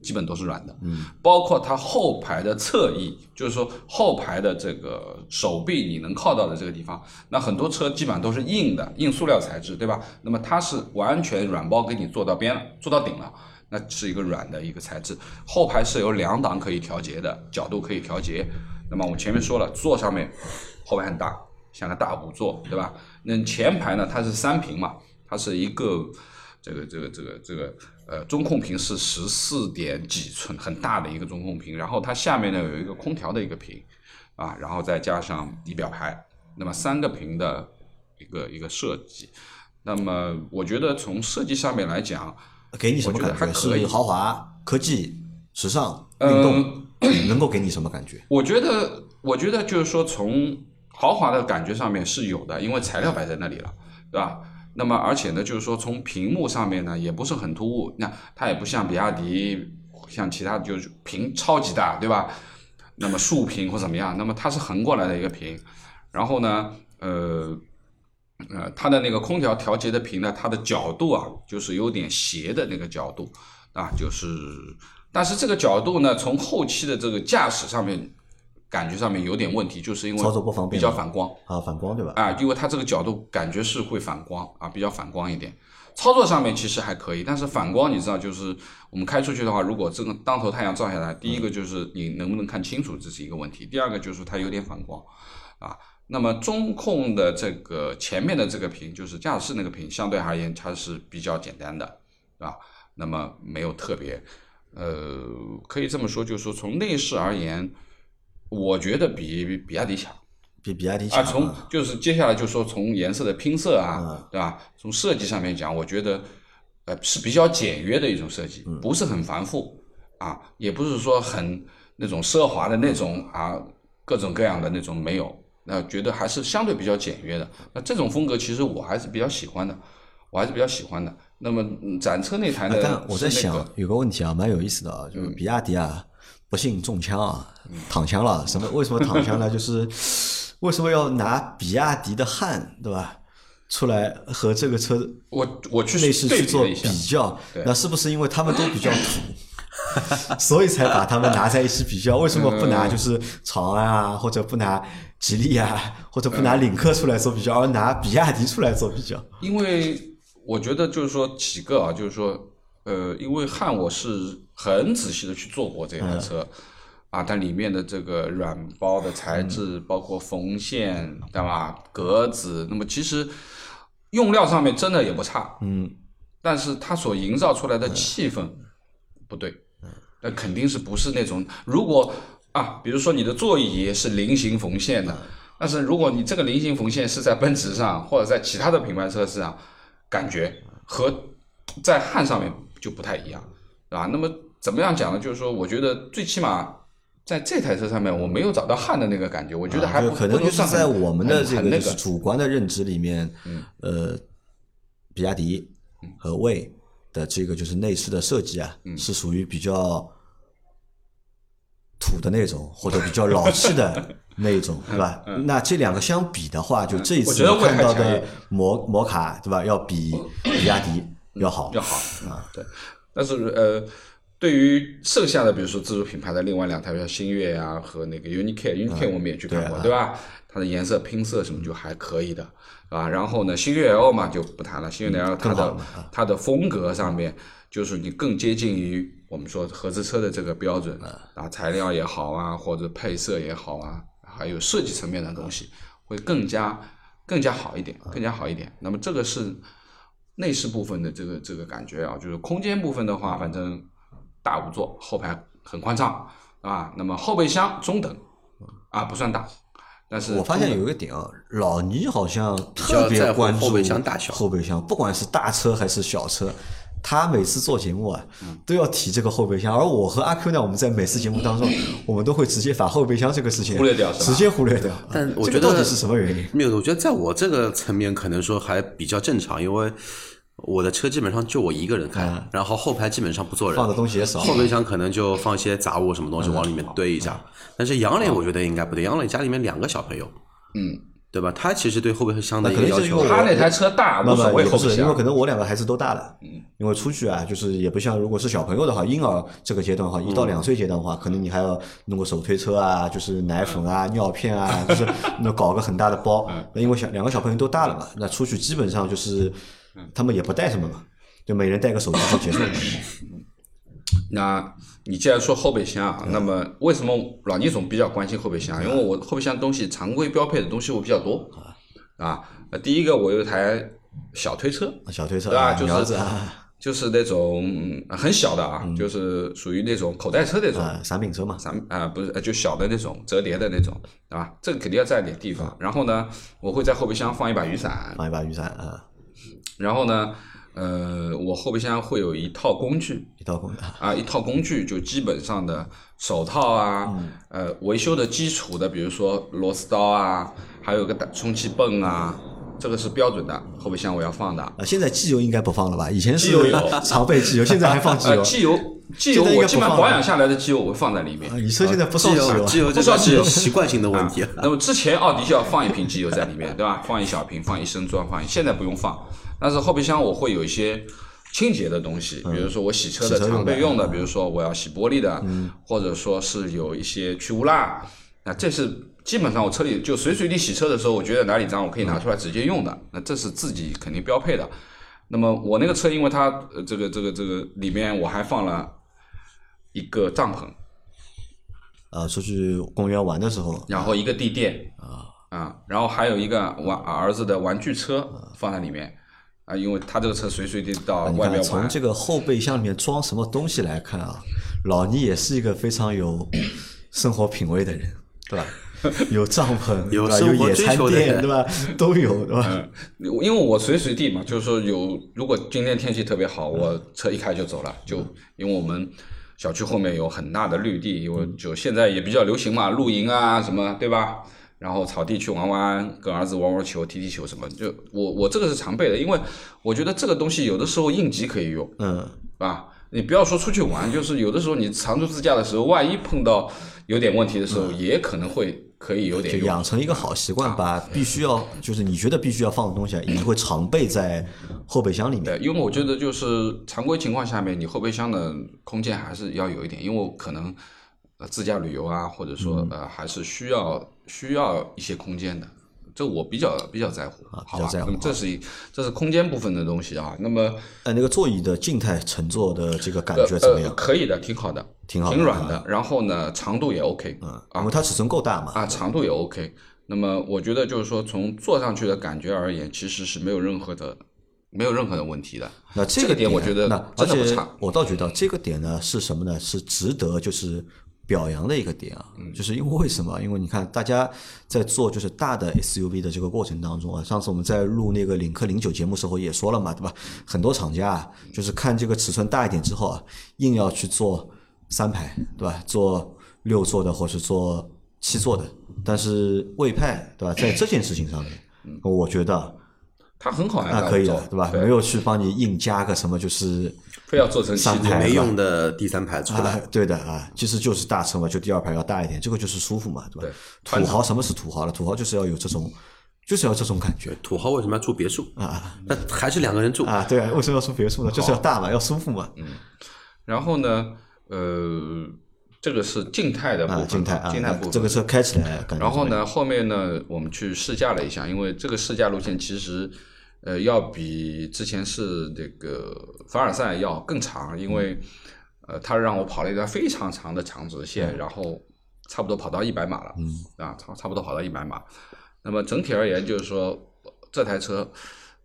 基本都是软的，嗯，包括它后排的侧翼，就是说后排的这个手臂你能靠到的这个地方，那很多车基本上都是硬的，硬塑料材质，对吧？那么它是完全软包给你做到边了，做到顶了。那是一个软的一个材质，后排是有两档可以调节的，角度可以调节。那么我前面说了，座上面后排很大，像个大五座，对吧？那前排呢，它是三屏嘛，它是一个这个这个这个这个呃中控屏是十四点几寸，很大的一个中控屏，然后它下面呢有一个空调的一个屏啊，然后再加上仪表盘，那么三个屏的一个一个设计。那么我觉得从设计上面来讲，
给你什么感觉？
还可以
是豪华、科技、时尚、运
呃
动，能够给你什么感觉？
我觉得，我觉得就是说，从豪华的感觉上面是有的，因为材料摆在那里了，对吧？那么，而且呢，就是说，从屏幕上面呢，也不是很突兀，那它也不像比亚迪，像其他就是屏超级大，对吧？那么竖屏或怎么样，那么它是横过来的一个屏，然后呢，呃。呃，它的那个空调调节的屏呢，它的角度啊，就是有点斜的那个角度啊，就是，但是这个角度呢，从后期的这个驾驶上面，感觉上面有点问题，就是因为
操作不方便
比较反光
啊，反光对吧？
啊，因为它这个角度感觉是会反光啊，比较反光一点。操作上面其实还可以，但是反光你知道，就是我们开出去的话，如果这个当头太阳照下来，第一个就是你能不能看清楚，这是一个问题；第二个就是它有点反光啊。那么中控的这个前面的这个屏，就是驾驶室那个屏，相对而言它是比较简单的，对吧？那么没有特别，呃，可以这么说，就是说从内饰而言，我觉得比比亚迪强。
比比亚迪
啊，
强
从就是接下来就说从颜色的拼色啊，
嗯
对吧？从设计上面讲，我觉得呃是比较简约的一种设计，
嗯
不是很繁复啊，也不是说很那种奢华的那种啊，各种各样的那种没有，那觉得还是相对比较简约的。那这种风格其实我还是比较喜欢的，我还是比较喜欢的。那么嗯展车那台呢
啊，但我在想有个问题啊，蛮有意思的啊，就是比亚迪啊，不幸中枪啊，躺枪了。什么？为什么躺枪呢？就是 为什么要拿比亚迪的汉，对吧？出来和这个车
我我去
内饰去做
比
较，那是不是因为他们都比较土，所以才把他们拿在一起比较？为什么不拿就是长安啊，或者不拿吉利啊，或者不拿领克出来做比较，而拿比亚迪出来做比较？
因为我觉得就是说几个啊，就是说，呃，因为汉我是很仔细的去做过这台车，啊，它里面的这个软包的材质，包括缝线，对吧？格子，那么其实用料上面真的也不差，
嗯，
但是它所营造出来的气氛不对，那肯定是不是那种如果啊，比如说你的座椅是菱形缝线的，但是如果你这个菱形缝线是在奔驰上或者在其他的品牌车上，感觉和在汉上面就不太一样，对吧？那么怎么样讲呢？就是说，我觉得最起码在这台车上面，我没有找到汗的那个感觉，我觉得还
可能就是在我们的这个主观的认知里面，呃，比亚迪和魏的这个就是内饰的设计啊，
嗯
是属于比较土的那种，或者比较老气的那一种，对吧？那这两个相比的话，就这一次看到的摩摩卡，对吧？要比比亚迪要好
要好啊，对。但是呃，对于剩下的，比如说自主品牌的另外两台，像星越啊、和那个 Unicare，Unicare 我们也去看过，
对啊
对吧？它的颜色拼色什么就还可以的，是吧？然后呢，星越 L 嘛就不谈了，星越 L 它的它的风格上面，就是你更接近于我们说合资车的这个标准啊，材料也好啊，或者配色也好啊，还有设计层面的东西，会更加更加好一点，更加好一点。那么这个是内饰部分的这个这个感觉啊，就是空间部分的话，反正大五座，后排很宽敞啊。那么后备箱中等啊，不算大，但是
我发现有一个点啊，老倪好像特别
在乎
关注
后备箱大小
后备箱不管是大车还是小车，他每次做节目啊，都要提这个后备箱。而我和阿 Q 呢，我们在每次节目当中，我们都会直接把后备箱这个事情
忽略掉
直接忽略掉。
但我觉得
到底是什么原因？
没有，我觉得在我这个层面可能说还比较正常，因为我的车基本上就我一个人开，
嗯。
然后后排基本上不坐人，
放的东西也少。
后备箱可能就放一些杂物什么东西往里面堆一下。但是杨磊我觉得应该不对，杨磊家里面两个小朋友，
嗯，
对吧？他其实对后备箱的
那
一个要求。
他那台车大，
那
无所
么也不是，
谓后备箱
因为可。能我两个孩子都大了，因为出去啊，就是也不像如果是小朋友的话，婴儿这个阶段的话，一到两岁阶段的话，可能你还要弄个手推车啊，就是奶粉啊、尿片啊，就是那搞个很大的包。那因为小两个小朋友都大了嘛，那出去基本上就是他们也不带什么嘛，就每人带个手机就结束了。
那你既然说后备箱啊，那么为什么老倪总比较关心后备箱？因为我后备箱东西常规标配的东西我比较多啊。啊第一个我有一台小推车，
小推车
对吧？
啊，
就是
啊，
就是那种嗯很小的啊，就是属于那种口袋车那种。
啊，散品车嘛，
咱啊、不是，呃就小的那种折叠的那种，对吧？这个肯定要占点地方。然后呢，我会在后备箱放一把雨伞，
放一把雨伞啊，
然后呢，呃，我后备箱会有一套工具
一套工
啊，一套工具就基本上的手套啊，
嗯
呃，维修的基础的，比如说螺丝刀啊，还有个打充气泵啊，这个是标准的后备箱我要放的。
啊，现在机油应该不放了吧？以前是
机油有
常备机油，现在还放机
呃，
油。
机油，机油我基本
上
保养下来的机油我会放在里面
啊，。你车现在不烧
机
机油
这个是习惯性的问题。
那么之前奥迪就要放一瓶机油在里面，对吧？放一小瓶，放一升装，放一。现在不用放，但是后备箱我会有一些清洁的东西，比如说我洗车的常备用的，比如说我要洗玻璃的，或者说是有一些去污蜡，那这是基本上我车里就随随地洗车的时候，我觉得哪里脏，我可以拿出来直接用的，那这是自己肯定标配的。那么我那个车，因为它呃这个这个这个里面我还放了一个帐篷，
啊，出去公园玩的时候，
然后一个地垫啊啊然后还有一个玩儿子的玩具车放在里面啊，因为他这个车随随地到外面玩，
从这个后备箱里面装什么东西来看啊，老倪也是一个非常有生活品味的人，对吧？有帐篷，
有？
有
生活
野餐
追求的
垫，
人
对吧？都有，对吧？
嗯，因为我随随地嘛，就是说有，如果今天天气特别好，我车一开就走了，就因为我们小区后面有很大的绿地，因为就现在也比较流行嘛，露营啊什么，对吧？然后草地去玩玩，跟儿子玩玩球、踢踢球什么，就我我这个是常备的，因为我觉得这个东西有的时候应急可以用，
嗯，
是吧，你不要说出去玩，就是有的时候你长途自驾的时候，万一碰到有点问题的时候，也可能会可以有点。
就养成一个好习惯，把必须要就是你觉得必须要放的东西啊，你会常备在后备箱里面。
对，因为我觉得就是常规情况下面，你后备箱的空间还是要有一点，因为我可能呃自驾旅游啊，或者说呃还是需要需要一些空间的，这我比较比较在乎，
啊比
好吧？
较在乎
那么这是一这是空间部分的东西啊。那么
呃，那个座椅的静态乘坐的这个感觉怎么样？
可以的，挺好的，
挺好的
挺软的，然后呢长度也 OK，
嗯，因为它尺寸够大嘛。
啊，长度也 OK。那么我觉得就是说，从坐上去的感觉而言，其实是没有任何的没有任何的问题的。
那这
这个点我觉得
那而且
真的不差
我倒觉得这个点呢是什么呢？是值得就是表扬的一个点啊，
嗯
就是因为为什么？因为你看大家在做就是大的 SUV 的这个过程当中啊，上次我们在录那个领克零九节目时候也说了嘛，对吧？很多厂家啊，就是看这个尺寸大一点之后啊，硬要去做三排，对吧？做六座的或是做七座的，但是魏派对吧，在这件事情上面，我觉得
它很好呀，
那可以
做
了，对吧？没有去帮你硬加个什么，就是
非要做成七座
上排
没用的第三排出
啊
来，，
对的啊，其实就是大车嘛，就第二排要大一点，这个就是舒服嘛，对吧？
对
土豪什么是土豪了？土豪就是要有这种，就是要这种感觉
土豪为什么要住别墅
啊？
那还是两个人住，
啊，对啊，为什么要住别墅呢？就是要大嘛，要舒服嘛，嗯
然后呢，呃，这个是静态的部
啊，
分，
静态啊，
静态部分。
这个车开起来感觉。
然后？呢，后面呢，我们去试驾了一下，因为这个试驾路线其实，呃，要比之前是这个凡尔赛要更长，因为，呃，他让我跑了一段非常长的长直线，然后差不多跑到一百码了，嗯，啊，差差不多跑到一百码。那么整体而言，就是说这台车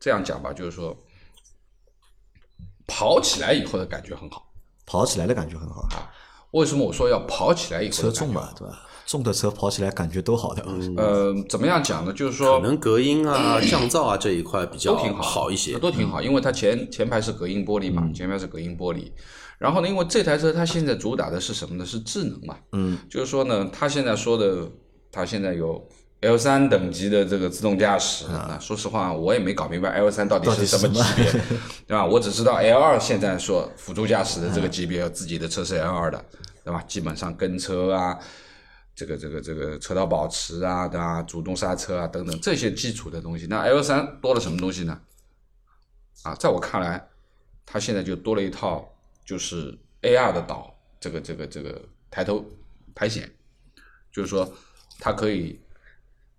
这样讲吧，就是说跑起来以后的感觉很好。
跑起来的感觉很好啊，
为什么我说要跑起来以后
车重嘛，对吧？重的车跑起来感觉都好的，
呃，怎么样讲呢？就是说
可能隔音啊、降噪啊这一块比较
都挺好，
好一些。
都挺好，因为它前前排是隔音玻璃嘛，前排是隔音玻璃。然后呢，因为这台车它现在主打的是什么呢？是智能嘛，
嗯，
就是说呢，它现在说的，它现在有 L 三等级的这个自动驾驶。啊说实话，我也没搞明白 L 三到底是什么级别，对吧？我只知道 L 二现在说辅助驾驶的这个级别，自己的车是 L 二的，对吧？基本上跟车啊。这个这个这个车道保持啊，对吧？主动刹车啊，等等这些基础的东西。那 L 三多了什么东西呢？啊，在我看来，它现在就多了一套就是 AR 的导，这个这个这个抬头排显，就是说它可以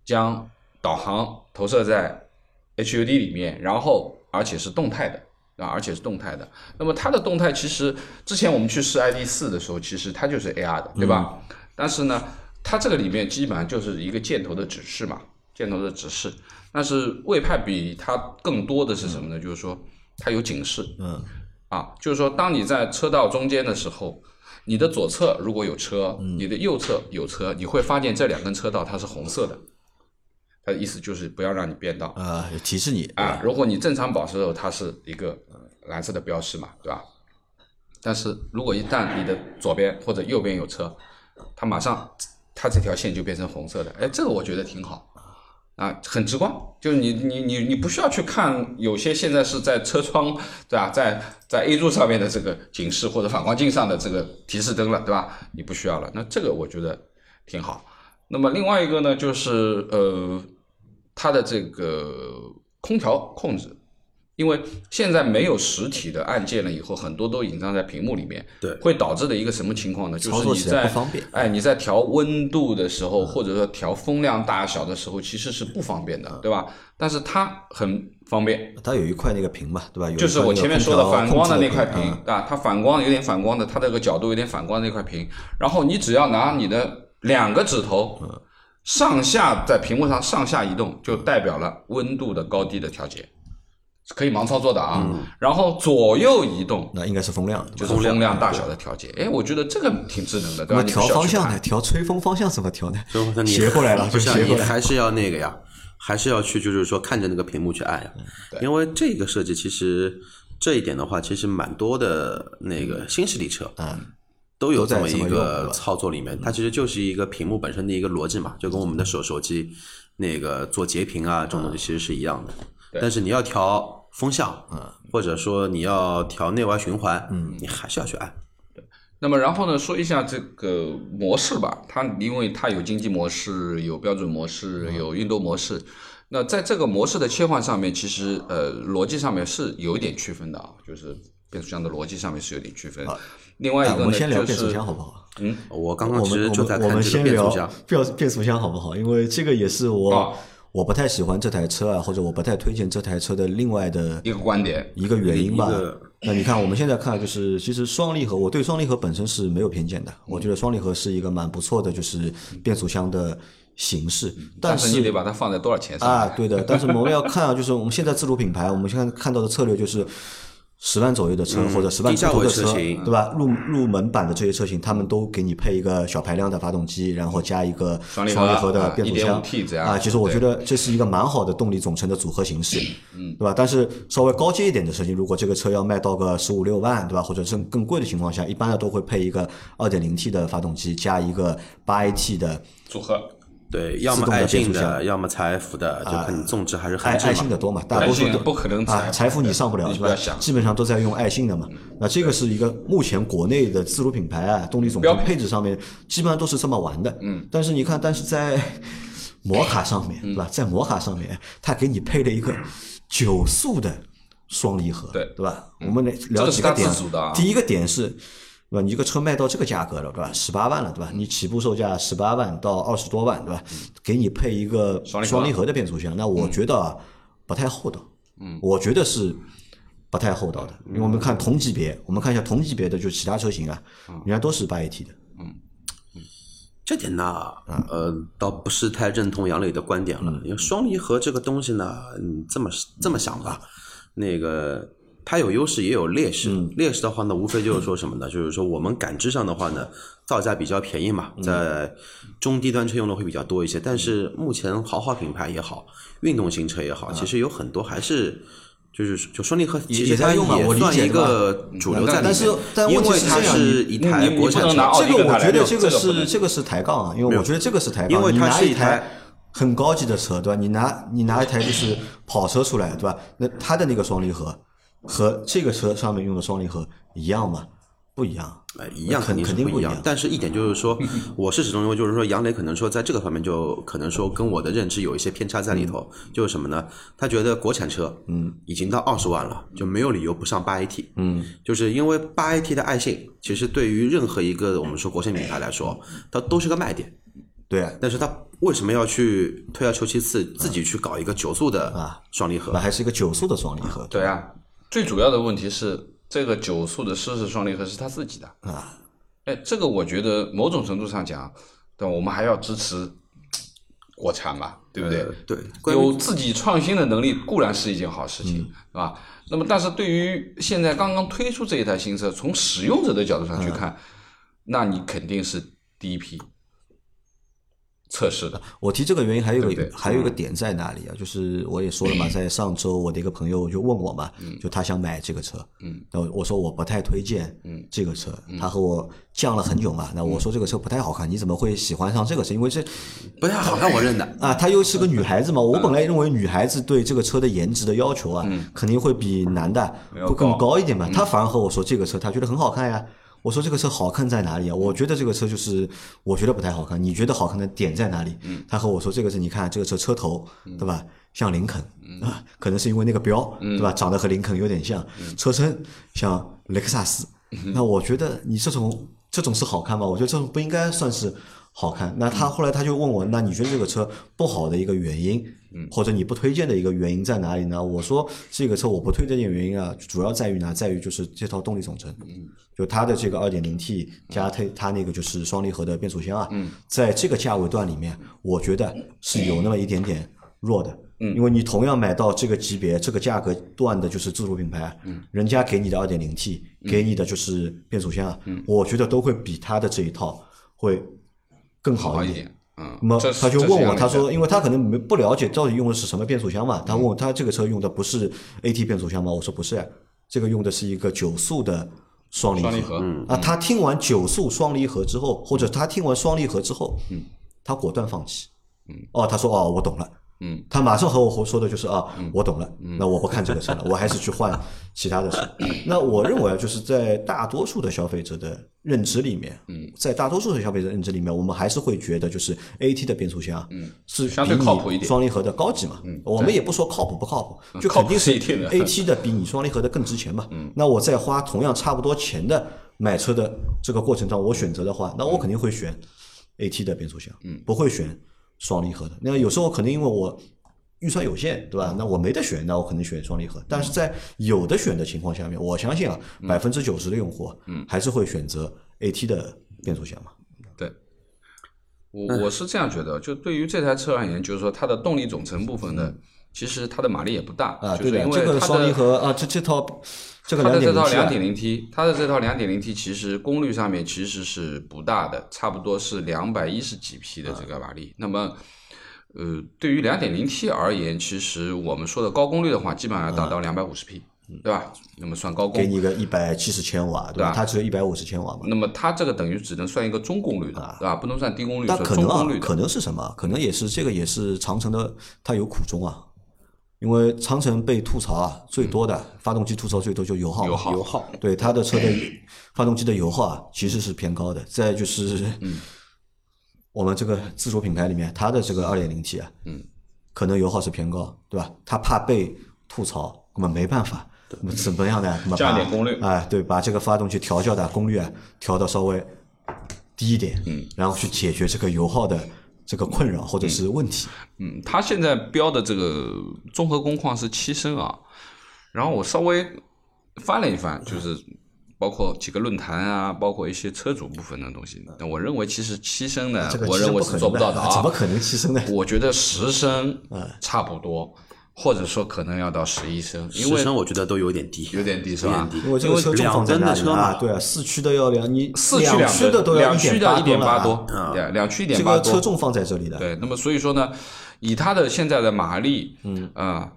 将导航投射在 HUD 里面，然后而且是动态的。啊，而且是动态的。那么它的动态其实之前我们去试 ID 四的时候，其实它就是 AR 的，对吧？但是呢，它这个里面基本上就是一个箭头的指示嘛，箭头的指示。但是魏派比它更多的是什么呢？就是说它有警示，
嗯，
啊，就是说当你在车道中间的时候，你的左侧如果有车，你的右侧有车，你会发现这两根车道它是红色的，它的意思就是不要让你变道。
啊，提示你
啊，如果你正常保持的时候，它是一个呃蓝色的标识嘛，对吧？但是如果一旦你的左边或者右边有车，它马上它这条线就变成红色的，哎，这个我觉得挺好啊，很直观，就是你你你你不需要去看，有些现在是在车窗对吧，在在 A 柱上面的这个警示或者反光镜上的这个提示灯了，对吧？你不需要了，那这个我觉得挺好。那么另外一个呢，就是呃，它的这个空调控制。因为现在没有实体的按键了，以后很多都隐藏在屏幕里面，
对，
会导致的一个什么情况呢？就是你在
不方便，
哎，你在调温度的时候，或者说调风量大小的时候，其实是不方便的，对吧？但是它很方便，
它有一块那个屏嘛，对吧？
就是我前面说的反光
的
那块屏啊，它反光有点反光的，它这个角度有点反光那块屏，然后你只要拿你的两个指头上下在屏幕上上下移动，就代表了温度的高低的调节。可以盲操作的啊，然后左右移动，
那应该是风量，
就是风量大小的调节。哎，我觉得这个挺智能的，对吧？
调方向呢？调吹风方向怎么调呢？斜
过
来了，就斜过来。
还是要那个呀，还是要去，就是说看着那个屏幕去按呀。因为这个设计其实这一点的话，其实蛮多的那个新势力车
啊
都有这么一个操作里面，它其实就是一个屏幕本身的一个逻辑嘛，就跟我们的手手机那个做截屏啊这种东西其实是一样的。但是你要调风向，嗯，或者说你要调内外循环，嗯，你还是要去按。
对，那么然后呢，说一下这个模式吧。它因为它有经济模式、有标准模式、有运动模式。那在这个模式的切换上面，其实呃逻辑上面是有一点区分的啊，就是变速箱的逻辑上面是有点区分。另外一个呢，
先聊变速箱好不好？
嗯，
我刚刚其实就在
看这个
变速箱，
变变速箱好不好？因为这个也是我。我不太喜欢这台车啊，或者我不太推荐这台车的另外的
一个观点，
一个原因吧。那你看，我们现在看就是，其实双离合，我对双离合本身是没有偏见的。我觉得双离合是一个蛮不错的，就是变速箱的形式。但
是你得把它放在多少钱上
啊？对的。但是我们要看啊，就是我们现在自主品牌，我们现在看到的策略就是。十万左右的车或者十万出头的车，对吧？入入门版的这些车型，他们都给你配一个小排量的发动机，然后加一个双离合的变速箱啊。其实我觉得这是一个蛮好的动力总成的组合形式，嗯，对吧？但是稍微高阶一点的车型，如果这个车要卖到个十五六万，对吧？或者是更贵的情况下，一般的都会配一个二点零 T 的发动机加一个八 AT 的
组合。
对，要么爱信的，要么财富的，就看你种植还是
爱爱信的多嘛？大多数都
不可能
啊，财富你上不了是吧？基本上都在用爱信的嘛。那这个是一个目前国内的自主品牌啊，动力总成配置上面基本上都是这么玩的。嗯。但是你看，但是在 摩卡上面，对吧？在摩卡上面，它给你配了一个九速的双离合，
对
对吧？我们来聊几个点。第一个点是。对吧？你一个车卖到这个价格了，对吧？十八万了，对吧？你起步售价十八万到二十多万，对吧？给你配一个双离合的变速箱，那我觉得不太厚道。嗯，我觉得是不太厚道的，因为我们看同级别，我们看一下同级别的就其他车型啊，人家都是八 AT 的。嗯
嗯，这点呢，呃，倒不是太认同杨磊的观点了，因为双离合这个东西呢，你这么这么想吧，那个。它有优势也有劣势，劣势的话呢，无非就是说什么呢？就是说我们感知上的话呢，造价比较便宜嘛，在中低端车用的会比较多一些。但是目前豪华品牌也好，运动型车也好，其实有很多还是就是就双离合，其实它也算一个主流在里面，因为它是一台国产车。
这个我觉得这个是这个是抬杠啊，因为我觉得这个是抬杠，
因为它是
一台很高级的车，对吧？你拿你拿一台就是跑车出来，对吧？那它的那个双离合。和这个车上面用的双离合一样吗？不一样，
哎，一样肯定
肯
定不一样。但是，一点就是说，我是始终认为，就是说，杨磊可能说在这个方面就可能说跟我的认知有一些偏差在里头。就是什么呢？他觉得国产车，嗯，已经到二十万了，就没有理由不上八 AT。嗯，就是因为八 AT 的爱信，其实对于任何一个我们说国产品牌来说，它都是个卖点。
对，
但是他为什么要去退而求其次，自己去搞一个九速的啊双离合？
那还是一个九速的双离合。
对啊。最主要的问题是，这个九速的湿式双离合是他自己的
啊。
哎，这个我觉得某种程度上讲，对吧？我们还要支持国产嘛，对不对？
呃对，
有自己创新的能力固然是一件好事情，
嗯
是吧？那么，但是对于现在刚刚推出这一台新车，从使用者的角度上去
嗯
看，那你肯定是第一批测试的。
我提这个原因还有个还有一个点在哪里啊？就是我也说了嘛，在上周我的一个朋友就问我嘛，就他想买这个车，
嗯，
那我说我不太推荐，
嗯
这个车，他和我犟了很久嘛，那我说这个车不太好看，你怎么会喜欢上这个车？因为这
不太好看，我认的。
啊，她又是个女孩子嘛，我本来认为女孩子对这个车的颜值的要求啊，肯定会比男的会更
高
高一点嘛。她反而和我说这个车她觉得很好看呀。我说这个车好看在哪里啊？我觉得这个车就是我觉得不太好看，你觉得好看的点在哪里？他和我说这个是，你看这个车车头对吧，像林肯啊，可能是因为那个标对吧，长得和林肯有点像，车身像雷克萨斯。那我觉得你这种这种是好看吗？我觉得这种不应该算是好看。那他后来他就问我，那你觉得这个车不好的一个原因，或者你不推荐的一个原因在哪里呢？我说这个车我不推荐的原因啊，主要在于呢？在于就是这套动力总成，嗯。就它的这个二点零 T 加它它那个就是双离合的变速箱啊，在这个价位段里面，我觉得是有那么一点点弱的。嗯。因为你同样买到这个级别、这个价格段的，就是自主品牌，嗯。人家给你的二点零 T，给你的就是变速箱啊，嗯。我觉得都会比它的这一套会更好一点。
嗯，
那么他就问我，他说，因为他可能没不了解到底用的是什么变速箱嘛，他问我他这个车用的不是 AT 变速箱吗？我说不是呀，这个用的是一个九速的双离合。
双离合，
嗯
啊，他听完九速双离合之后，或者他听完双离合之后，嗯，他果断放弃。嗯，哦，他说哦，我懂了。
嗯，
他马上和我说的就是啊，我懂了，那我不看这个车了，我还是去换其他的车。那我认为啊，就是在大多数的消费者的认知里面，嗯，在大多数的消费者认知里面，我们还是会觉得就是 AT 的变速箱，嗯，是
相对
比
靠谱一点。
双离合的高级嘛。嗯，我们也不说靠谱不靠谱，就肯定是 AT 的。比你双离合的更值钱嘛。嗯，那我在花同样差不多钱的买车的这个过程中，我选择的话，那我肯定会选 AT 的变速箱，嗯，不会选双离合的。那有时候可能因为我预算有限，对吧？那我没得选，那我可能选双离合。但是在有的选的情况下面，我相信啊，百分之九十的用户，嗯，还是会选择 AT 的变速箱嘛。
对，我我是这样觉得，就对于这台车而言，就是说它的动力总成部分呢，其实它的马力也不大
啊，
就是
对的，这个
因为它
双离合啊，这这套这个
它的这套两点零 T，它的这套两点零 T 其实功率上面其实是不大的，差不多是两百一十几匹的这个马力。那么，呃，对于两点零 T 而言，其实我们说的高功率的话，基本上要达到两百五十匹，对吧？那么算高功
给你个一百七十千瓦，对吧？
对吧
它只有一百五十千瓦嘛。
那么它这个等于只能算一个中功率的，对吧？不能算低功率，算
但可能啊
中功率，
可能是什么？可能也是这个也是长城的，它有苦衷啊。因为长城被吐槽啊最多的，发动机吐槽最多就油耗。
油耗
油耗
对它的车的 发动机的油耗啊，其实是偏高的。再就是，我们这个自主品牌里面，它的这个二点零 T 啊，
嗯，
可能油耗是偏高，对吧？它怕被吐槽，那么没办法，那么怎么样呢？那么把
加点功率
哎，对，把这个发动机调教的功率啊调到稍微低一点，嗯，然后去解决这个油耗的这个困扰或者是问题。
嗯，它现在标的这个综合工况是七升啊，然后我稍微翻了一翻，就是包括几个论坛啊，包括一些车主部分的东西。那我认为其实七升呢，
这个
我认为是做不到的啊。
怎么可能七升呢？
我觉得十升 差不多，或者说可能要到十一升，因
十
为
升我觉得都有点低，
有点低是吧？
因为这个车
两吨的车嘛
啊，对啊，四驱的要两，你
四驱两
两驱的都要
两驱的一
一
点八
八
多，对，两驱一点八多。
这个车重放在这里的，
对，那么所以说呢，以它的现在的马力，嗯啊。呃，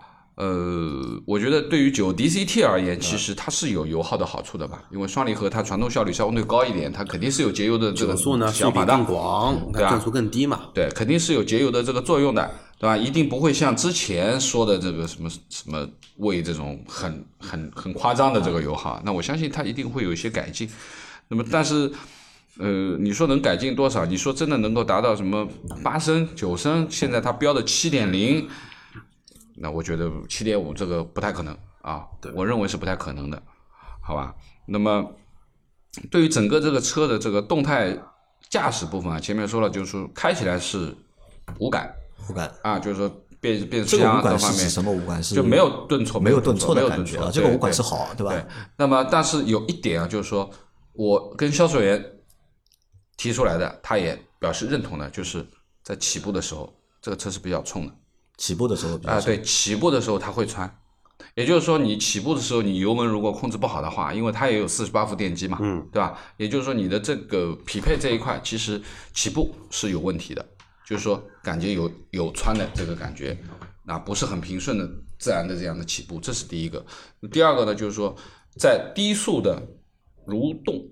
我觉得对于九 DCT 而言，其实它是有油耗的好处的吧，因为双离合它传动效率相对高一点，它肯定是有节油的这个
九速呢
想法
更，广，
对啊
它转速更低嘛。
对，肯定是有节油的这个作用的，对吧？一定不会像之前说的这个什么什么为这种很很很夸张的这个油耗，那我相信它一定会有一些改进。那么，但是，呃，你说能改进多少？你说真的能够达到什么八升、九升？现在它标的七点零，那我觉得七点五这个不太可能啊，我认为是不太可能的，好吧？那么，对于整个这个车的这个动态驾驶部分啊，前面说了，就是说开起来是无感
无感。
啊，就是说变变速箱方面
什么无感？是
就没有顿挫，
没有
顿
顿挫的感觉啊，这个
对
无感是好，对吧？
对，那么但是有一点啊，就是说我跟销售员提出来的，他也表示认同的，就是在起步的时候这个车是比较冲的。
起步的时候
啊、
少
对，起步的时候它会穿，也就是说你起步的时候，你油门如果控制不好的话，因为它也有四十八伏电机嘛，嗯，对吧？也就是说你的这个匹配这一块，其实起步是有问题的，就是说感觉有有穿的这个感觉，那，不是很平顺的自然的这样的起步，这是第一个。第二个呢，就是说在低速的蠕动，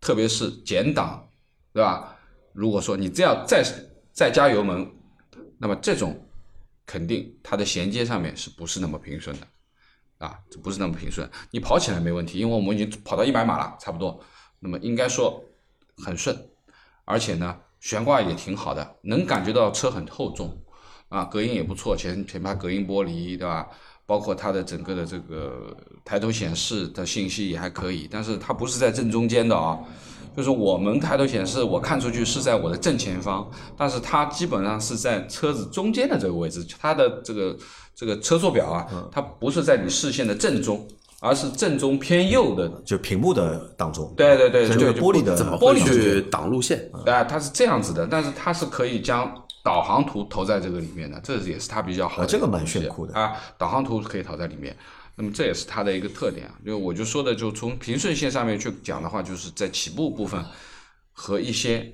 特别是减档，对吧？如果说你这样再再加油门，那么这种肯定它的衔接上面是不是那么平顺的啊？这不是那么平顺。你跑起来没问题，因为我们已经跑到一百码了，差不多，那么应该说很顺，而且呢悬挂也挺好的，能感觉到车很厚重啊，隔音也不错，前前排隔音玻璃对吧？包括它的整个的这个抬头显示的信息也还可以，但是它不是在正中间的啊。就是我们抬头显示，我看出去是在我的正前方，但是它基本上是在车子中间的这个位置，它的这个这个车速表啊，它不是在你视线的正中，而是正中偏右的。
就屏幕的当中，
对对对，
在这个
就
玻璃的
怎么
玻璃
去挡路线？
啊，它是这样子的，但是它是可以将导航图投在这个里面的，这也是它比较好
这个蛮炫酷的
啊。导航图可以投在里面，那么这也是它的一个特点啊。就我就说的，就从平顺线上面去讲的话，就是在起步部分和一些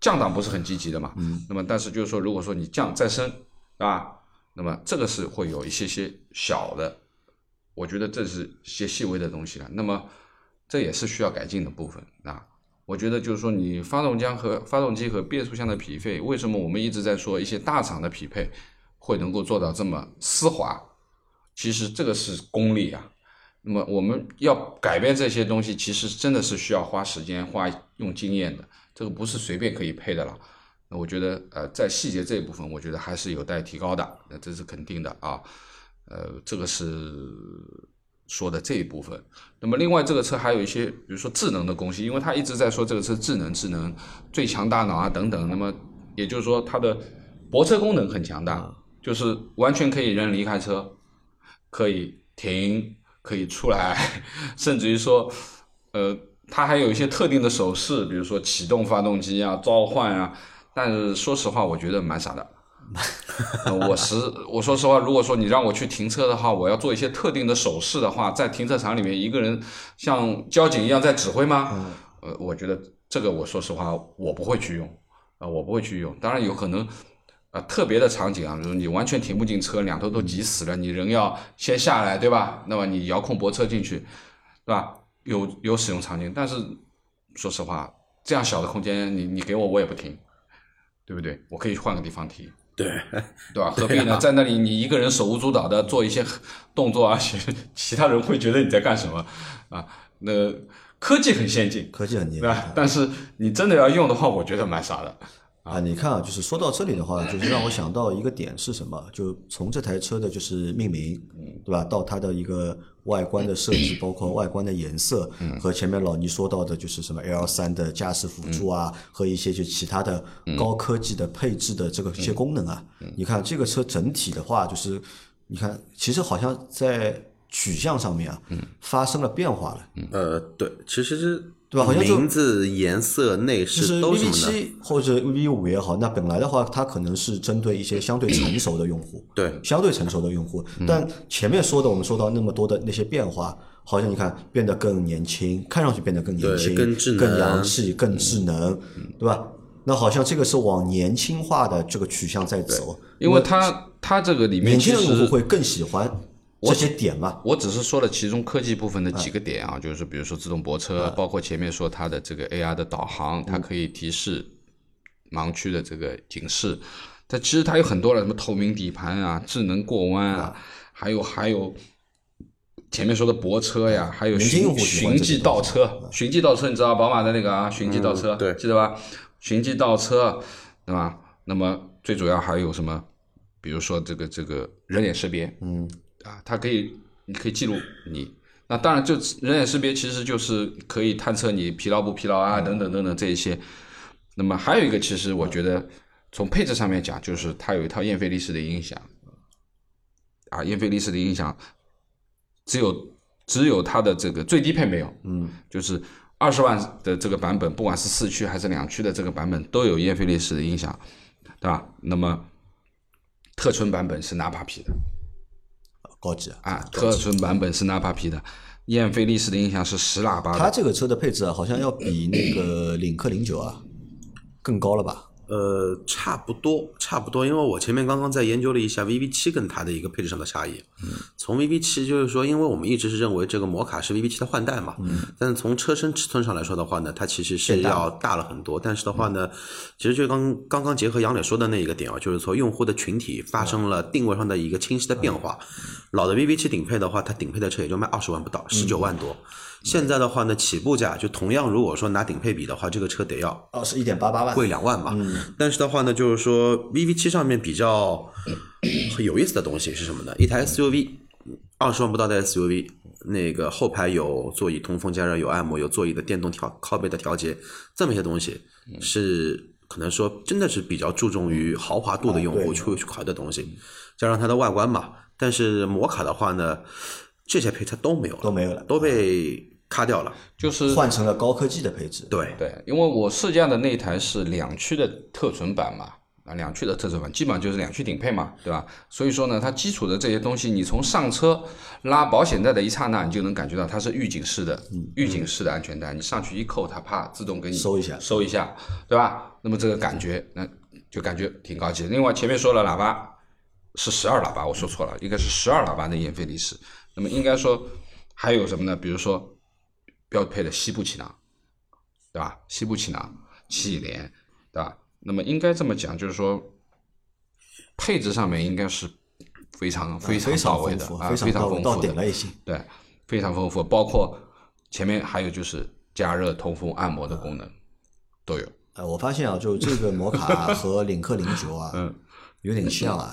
降档不是很积极的嘛。嗯。那么但是就是说，如果说你降再升啊，那么这个是会有一些些小的，我觉得这是一些细微的东西了。那么这也是需要改进的部分啊。我觉得就是说，你发动机和发动机和变速箱的匹配，为什么我们一直在说一些大厂的匹配会能够做到这么丝滑？其实这个是功力啊。那么我们要改变这些东西，其实真的是需要花时间、花用经验的，这个不是随便可以配的了。那我觉得，呃，在细节这一部分，我觉得还是有待提高的，那这是肯定的啊。呃，这个是说的这一部分。那么另外这个车还有一些，比如说智能的东西，因为它一直在说这个车智能、智能、最强大脑啊等等。那么也就是说，它的泊车功能很强大，就是完全可以人离开车，可以停，可以出来，甚至于说，呃，它还有一些特定的手势，比如说启动发动机啊、召唤啊。但是说实话，我觉得蛮傻的。呃我实我说实话，如果说你让我去停车的话，我要做一些特定的手势的话，在停车场里面一个人像交警一样在指挥吗？呃，我觉得这个我说实话我不会去用，啊、我不会去用。当然有可能，啊、特别的场景啊，就是你完全停不进车，两头都挤死了，你人要先下来，对吧？那么你遥控泊车进去，对吧？有有使用场景，但是说实话，这样小的空间，你你给我我也不停，对不对？我可以换个地方停。
对，
对吧？何必呢？在那里你一个人手舞足蹈的做一些 动作啊，其他人会觉得你在干什么啊？那科技很先进，
科技很先进
对吧？但是你真的要用的话，我觉得蛮傻的。
啊。你看啊，就是说到这里的话，就是让我想到一个点是什么？就从这台车的就是命名，对吧？到它的一个外观的设计，包括外观的颜色，和前面老倪说到的，就是什么 L 三的驾驶辅助啊，和一些就其他的高科技的配置的这个一些功能啊。你看这个车整体的话，就是你看，其实好像在取向上面啊，发生了变化了。
呃，对，其实是
对吧好像就
名字、颜色、内饰都的，
七或者 VV 五也好，那本来的话，它可能是针对一些相对成熟的用户，
对
相对成熟的用户。但前面说的，我们说到那么多的那些变化，好像你看变得更年轻，看上去变得更年轻、
更智能
更洋气、更智能，对吧？那好像这个是往年轻化的这个取向在走，
因为它它这个里面
年轻的用户会更喜欢这些点嘛。
我只是说了其中科技部分的几个点啊，就是比如说自动泊车，包括前面说它的这个 AR 的导航，它可以提示盲区的这个警示。它其实它有很多了，什么透明底盘啊、智能过弯啊，还有还有前面说的泊车呀，还有
年轻用
循
户喜欢
循迹倒车，循迹倒车你知道宝马的那个啊，循迹倒车，
对
记得吧？循迹倒车，对吧？那么最主要还有什么？比如说这个这个人脸识别，嗯，啊，它可以，你可以记录你。那当然，就人脸识别其实就是可以探测你疲劳不疲劳啊，等等等等这一些。那么还有一个，其实我觉得从配置上面讲，就是它有一套燕飞利仕的音响，啊，燕飞利仕的音响只有只有它的这个最低配没有，嗯，就是二十万的这个版本，不管是四驱还是两驱的这个版本，都有燕飞利仕的音响，对吧？那么特纯版本是纳帕皮的
高级啊。
啊，特纯版本是纳帕皮的。燕飞利仕的音响是十喇叭的，
它这个车的配置啊，好像要比那个领克零九啊更高了吧？
呃，差不多，差不多，因为我前面刚刚在研究了一下 VV 七跟它的一个配置上的差异。嗯，从 VV 七就是说，因为我们一直是认为这个摩卡是 VV 七的换代嘛，嗯，但是从车身尺寸上来说的话呢，它其实是要大了很多。但是的话呢，其实就刚刚刚结合杨磊说的那一个点啊，就是说用户的群体发生了定位上的一个清晰的变化。老的 VV 七顶配的话，它顶配的车也就卖二十万不到，十九万多。现在的话呢，起步价就同样，如果说拿顶配比的话，这个车得要
二十一点八八万，
贵两万嘛。但是的话呢，就是说 VV 七上面比较很有意思的东西是什么呢？一台 SUV，二十万不到的 SUV，那个后排有座椅通风加热，有按摩，有座椅的电动调靠背的调节，这么一些东西是可能说真的是比较注重于豪华度的用户去去考虑的东西，加上它的外观嘛。但是摩卡的话呢，这些配置都没有了，
都没有了，
都被卡掉了。
就是
换成了高科技的配置。
对，
对，因为我试驾的那一台是两驱的特纯版嘛，啊，两驱的特纯版基本上就是两驱顶配嘛，对吧？所以说呢，它基础的这些东西，你从上车拉保险带的一刹那，你就能感觉到它是预警式的，预警式的安全带，你上去一扣，它啪自动给你
收一下
收一下，对吧？那么这个感觉，那就感觉挺高级。另外前面说了喇叭是十二喇叭，我说错了，应该是十二喇叭的燕飞离式。那么应该说还有什么呢？比如说标配的西部气囊，对吧？西部气囊、气帘，对吧？那么应该这么讲，就是说配置上面应该是非常非常
非常
到位的啊，
非常
丰富的
顶了已经。
对，非常丰富，包括前面还有就是加热、通风、按摩的功能都有。
呃，我发现啊，就这个摩卡和领克零九啊，
嗯
有点像啊。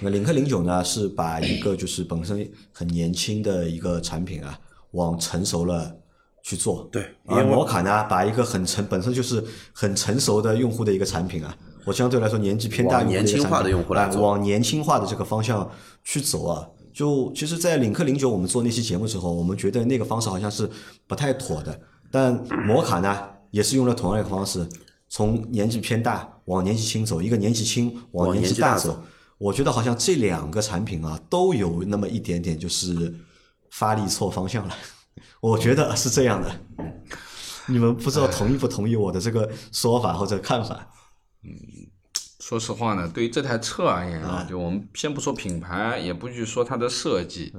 那领克零九呢，是把一个就是本身很年轻的一个产品啊，往成熟了去做。
对
而
因为
摩卡呢，把一个很成本身就是很成熟的用户的一个产品啊，我相对来说年纪偏大
年轻化的用户来
往年轻化的这个方向去走啊。就其实，在领克零九我们做那期节目之后，我们觉得那个方式好像是不太妥的，但摩卡呢，也是用了同样一个方式，从年纪偏大往年纪轻走，一个年纪轻往
往
年纪大
走。
我觉得好像这两个产品啊，都有那么一点点就是发力错方向了。我觉得是这样的。你们不知道同意不同意我的这个说法或者看法？
嗯说实话呢，对于这台车而言啊，就我们先不说品牌，也不去说它的设计，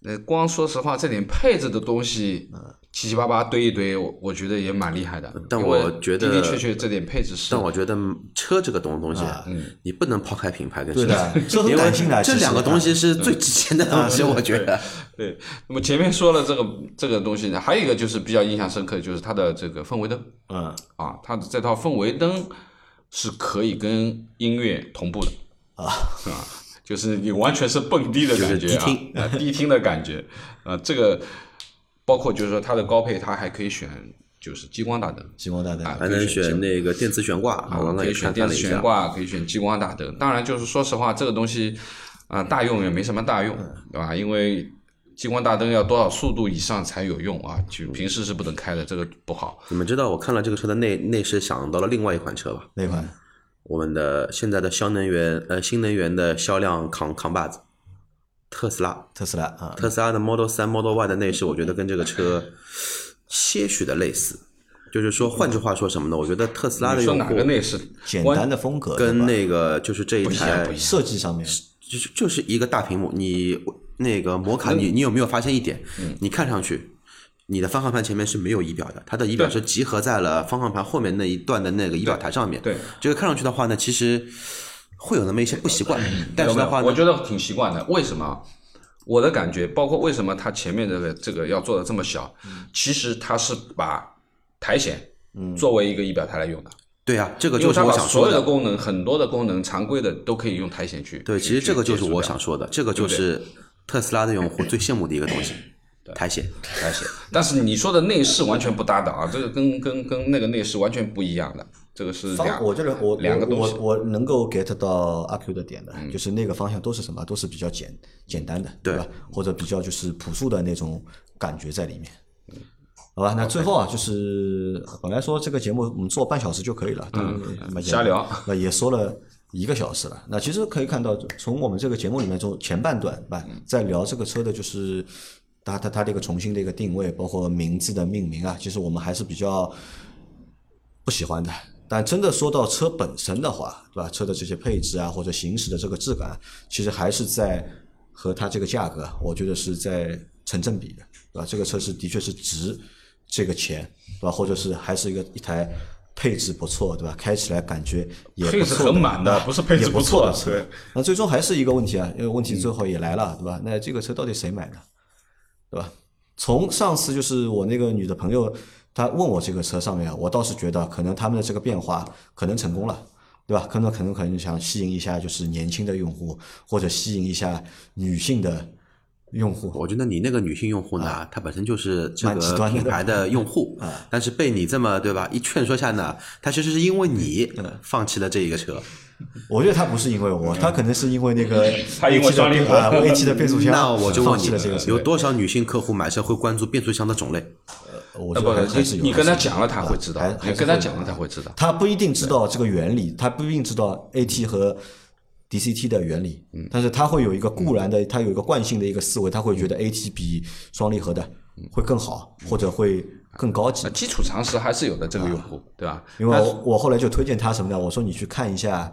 那，光说实话，这点配置的东西七七八八堆一堆，我我觉得也蛮厉害的。
但我觉得
的的确确这点配置是，
但我觉得车这个东东西啊，你不能抛开品牌跟
对
设计，
的这很
因为
感性的其实
这两个东西是最值钱的东西，我觉得。
对。那么前面说了这个这个东西呢，还有一个就是比较印象深刻，就是它的这个氛围灯
嗯，
啊，它的这套氛围灯是可以跟音乐同步的
啊
啊，就是你完全是蹦迪的感觉啊
迪
厅的感觉啊，这个包括就是说它的高配，它还可以选就是激光大灯。
激光大灯
啊
还能选那个电磁悬挂，我刚刚
可以选电子
看看了一下。
悬挂，可以选激光大灯。当然，就是说实话，这个东西啊、大用也没什么大用，
嗯
对吧？因为激光大灯要多少速度以上才有用啊？就平时是不能开的，这个不好。
你们知道我看了这个车的内内饰，想到了另外一款车吧？
那款
我们的现在的新能源呃新能源的销量扛扛把子，特斯拉。
特斯拉啊，
特斯拉的 Model 3、Model Y 的内饰，我觉得跟这个车些许的类似。就是说，换句话说什么呢？我觉得特斯拉的
你说
用户
哪个内饰？
简单的风格
跟那个就是这一台
设计上面
就是就是一个大屏幕，你那个摩卡，你你有没有发现一点？你看上去，你的方向盘前面是没有仪表的，它的仪表是集合在了方向盘后面那一段的那个仪表台上面。
对，
这个看上去的话呢，其实会有那么一些不习惯，但是的话，
我觉得挺习惯的。为什么？我的感觉，包括为什么它前面这个这个要做的这么小，
嗯
其实它是把苔藓作为一个仪表台来用的。
对啊，这个就是我想
所有的。功能，很多的功能，常规的都可以用苔藓去。
对，其实这个就是我想说的，这个就是特斯拉的用户最羡慕的一个东西，苔藓。
苔藓。但是你说的内饰完全不搭的啊，这个跟跟跟那个内饰完全不一样的，这个是两
方，我觉得我我
两个东西嗯
我我能够 get 到阿 Q 的点的，就是那个方向都是什么，都是比较简简单的，对吧？或者比较就是朴素的那种感觉在里面。好吧，那最后啊，就是本来说这个节目我们做半小时就可以了，
嗯瞎聊，
那也说了一个小时了。那其实可以看到，从我们这个节目里面，从前半段吧，在聊这个车的就是它它它的一个重新的一个定位，包括名字的命名啊，其实我们还是比较不喜欢的。但真的说到车本身的话，对吧？车的这些配置啊，或者行驶的这个质感，其实还是在和它这个价格，我觉得是在成正比的，对吧？这个车是的确是值这个钱，对吧？或者是还是一个一台配置不错，对吧？开起来感觉也不
配置
错
很满的
啊
不是配置
不
不错
的车。那最终还是一个问题啊，因为问题最后也来了，对吧？那这个车到底谁买的，对吧？从上次就是我那个女的朋友，他问我这个车上面，我倒是觉得可能他们的这个变化可能成功了，对吧？可能可能可能想吸引一下就是年轻的用户，或者吸引一下女性的用户。
我觉得你那个女性用户呢，她本身就是这个品牌的用户，但是被你这么对吧一劝说下呢，她其实是因为你放弃了这一个车。
我觉得她不是因为我，她可能是因为那个
她因为
A7 的
双离合
变啊 A 七的变速箱，
那我就问
放
你
弃了这个
有多少女性客户买车会关注变速箱的种类？
呃
我觉得还
不，
还是有。
你你跟他
还是有
讲了，他会知道
还。还
你跟他讲了，他会知道。
他不一定知道这个原理，他不一定知道 AT 和 DCT 的原理，
嗯
但是它会有一个固然的，它有一个惯性的一个思维，它会觉得 AT 比双离合的会更好，或者会更高级。
基础常识还是有的，这个用户，对吧？
因为我我后来就推荐他什么呢？我说你去看一下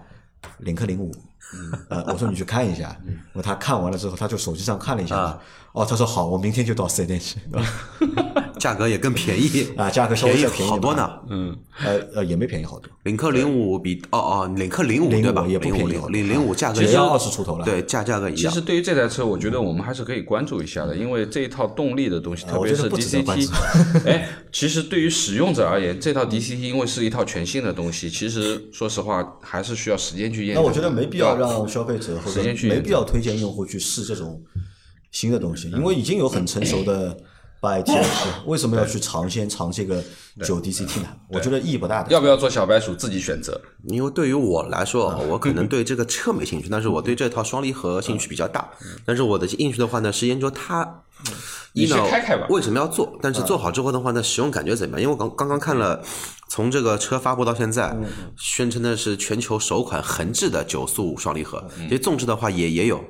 领克零五，呃，我说你去看一下。那他看完了之后，他就手机上看了一下嘛，哦，他说好，我明天就到四 S 店去，对吧？
价格也更便宜
啊价格稍微
便宜好多呢。
嗯，
呃呃，也没便宜好多，
领克零五比哦哦，领克零五对吧？
也不
零五
便宜
零零五价格
也要二十出头了。
对价价格一样。
其实对于这台车，我觉得我们还是可以关注一下的，因为这一套动力的东西，特别是 DCT，哎，其实对于使用者而言，这套 DCT 因为是一套全新的东西，其实说实话还是需要时间去验证。
那我觉得没必要让消费者或者没必要推荐用户去试这种新的东西，因为已经有很成熟的八 AT 了，为什么要去尝鲜尝这个九 DCT 呢？我觉得意义不大的。
要不要做小白鼠自己选择。
因为对于我来说，我可能对这个车没兴趣，但是我对这套双离合兴趣比较大。但是我的兴趣的话呢，是研究它
你
一呢
先开开吧。
为什么要做，但是做好之后的话呢，使用感觉怎么样？因为我刚刚刚看了，从这个车发布到现在，宣称的是全球首款横置的九速双离合，其实纵置的话也也有。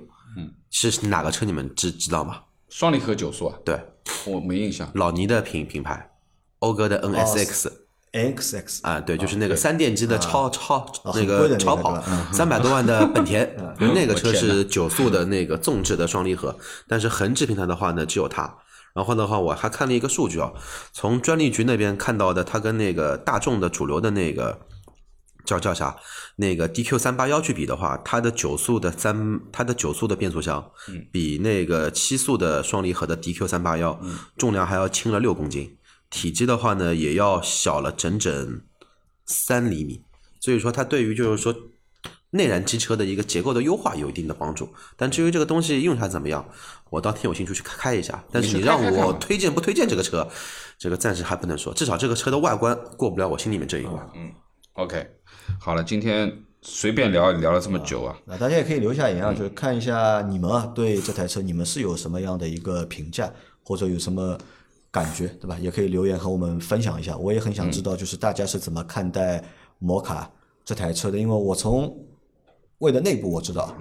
是哪个车？你们知知道吗？
双离合九速啊，
对，
我没印象。
老尼的品品牌，讴歌的 NSX。
XX
啊，对，就是那个三电机的超超那
个
超跑三百多万的本田，就那个车是九速的那个纵置的双离合，但是横置平台的话呢，只有它。然后的话，我还看了一个数据啊，从专利局那边看到的，它跟那个大众的主流的那个叫叫啥，那个 DQ 三八幺去比的话，它的九速的三，它的九速的变速箱，比那个七速的双离合的 DQ 三八幺重量还要轻了六公斤，体积的话呢，也要小了整整三厘米。所以说，它对于就是说内燃机车的一个结构的优化有一定的帮助。但至于这个东西用起来怎么样，我倒挺有兴趣去开一下。但是你让我推荐不推荐这个车，这个暂时还不能说。至少这个车的外观过不了我心里面这一关。
嗯 OK，好了，今天随便聊聊了这么久啊，
那大家也可以留下言啊，就是看一下你们啊对这台车你们是有什么样的一个评价，或者有什么感觉，对吧？也可以留言和我们分享一下。我也很想知道，就是大家是怎么看待摩卡这台车的，因为我从魏的内部我知道，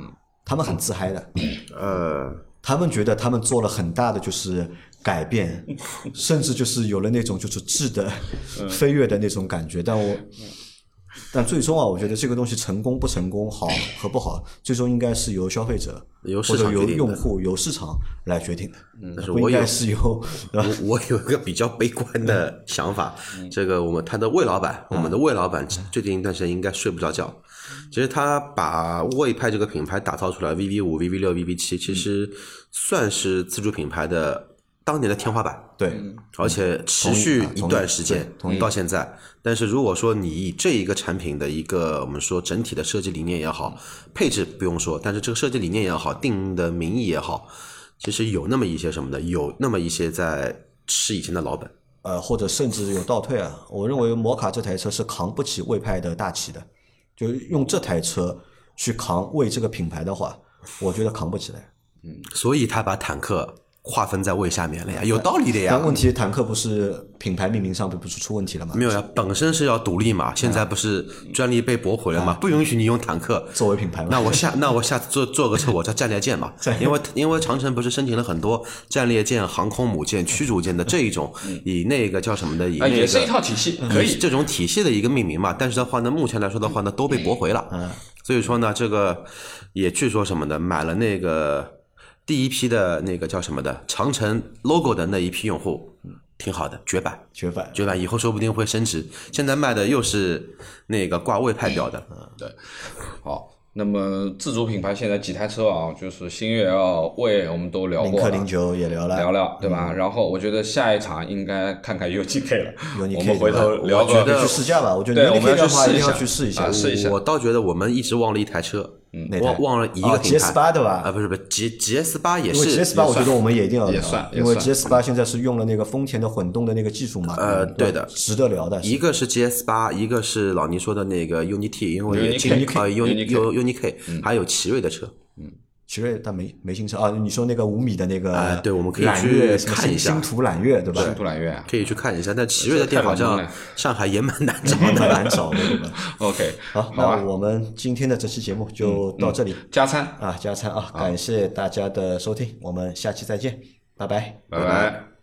他们很自嗨的，
呃，
他们觉得他们做了很大的就是改变，甚至就是有了那种就是质的飞跃的那种感觉。但我但最终啊，我觉得这个东西成功不成功、好和不好，最终应该是由消费者
由市
或者由
场决定
用户、由市场来决定的，
但是我
应该是由？
我我有一个比较悲观的想法，这个我们他的魏老板，我们的魏老板最近一段时间应该睡不着觉。其实他把魏派这个品牌打造出来，VV 五、VV 六、VV 七，其实算是自主品牌的当年的天花板。
对，
而且持续一段时间到现在。但是如果说你以这一个产品的一个我们说整体的设计理念也好，配置不用说，但是这个设计理念也好，定的名义也好，其实有那么一些什么的，有那么一些在吃以前的老本。
呃，或者甚至有倒退啊。我认为摩卡这台车是扛不起魏派的大旗的，就用这台车去扛魏这个品牌的话，我觉得扛不起来。
嗯所以他把坦克划分在位下面了呀，有道理的呀
但。问题坦克不是品牌命名上不是出问题了吗？
没有呀，本身是要独立嘛，现在不是专利被驳回了嘛，不允许你用坦克
作为品牌
那我下 那我下次做做个车，我叫战列舰嘛，因为因为长城不是申请了很多战列舰、航空母舰、驱逐舰的这一种，以那个叫什么的，以
也是一套体系，可以。
这种体系的一个命名嘛。但是的话呢，目前来说的话呢，都被驳回了。
嗯
所以说呢，这个也据说什么的，买了那个第一批的那个叫什么的长城 logo 的那一批用户，挺好的，绝版。
绝版。
绝版以后说不定会升值，现在卖的又是那个挂魏派标的，对
好，那么自主品牌现在几台车啊，就是星越 L、魏，我们都聊过了
领克零。九也聊了，
聊聊对吧？然后我觉得下一场应该看看 UGK 了我们回头聊
觉得
个
去试驾吧。我觉得
对我们
要
要去试一下。
试一下
我倒觉得我们一直忘了一台车，
哪台。
忘忘了一
哦
个品牌
GS 八对吧？
啊，不是不是 G G S 八也
因为
是
GS 八，我觉得我们也一定要聊
也算，也
因为 GS 八现在是用了那个丰田的混动的那个技术嘛，嗯
呃对的
值得聊的。
一个是 G S 八，一个是老倪说的那个 Unity，因为
Uni
今
K
呃
Uni
Uni
K
Uni K，还有奇瑞的车，
奇瑞但没没新车啊，你说那个五米的那个，
哎对我们可以
揽
去
月
看一下
星途揽月对吧？
星途揽月啊。
可以去看一下。但奇瑞的店好像上海也蛮难找
蛮
的。
难找的？
OK，
好，那，我们今天的这期节目就到这里
加餐，
啊，加餐啊，感谢大家的收听，我们下期再见，拜拜。
拜拜。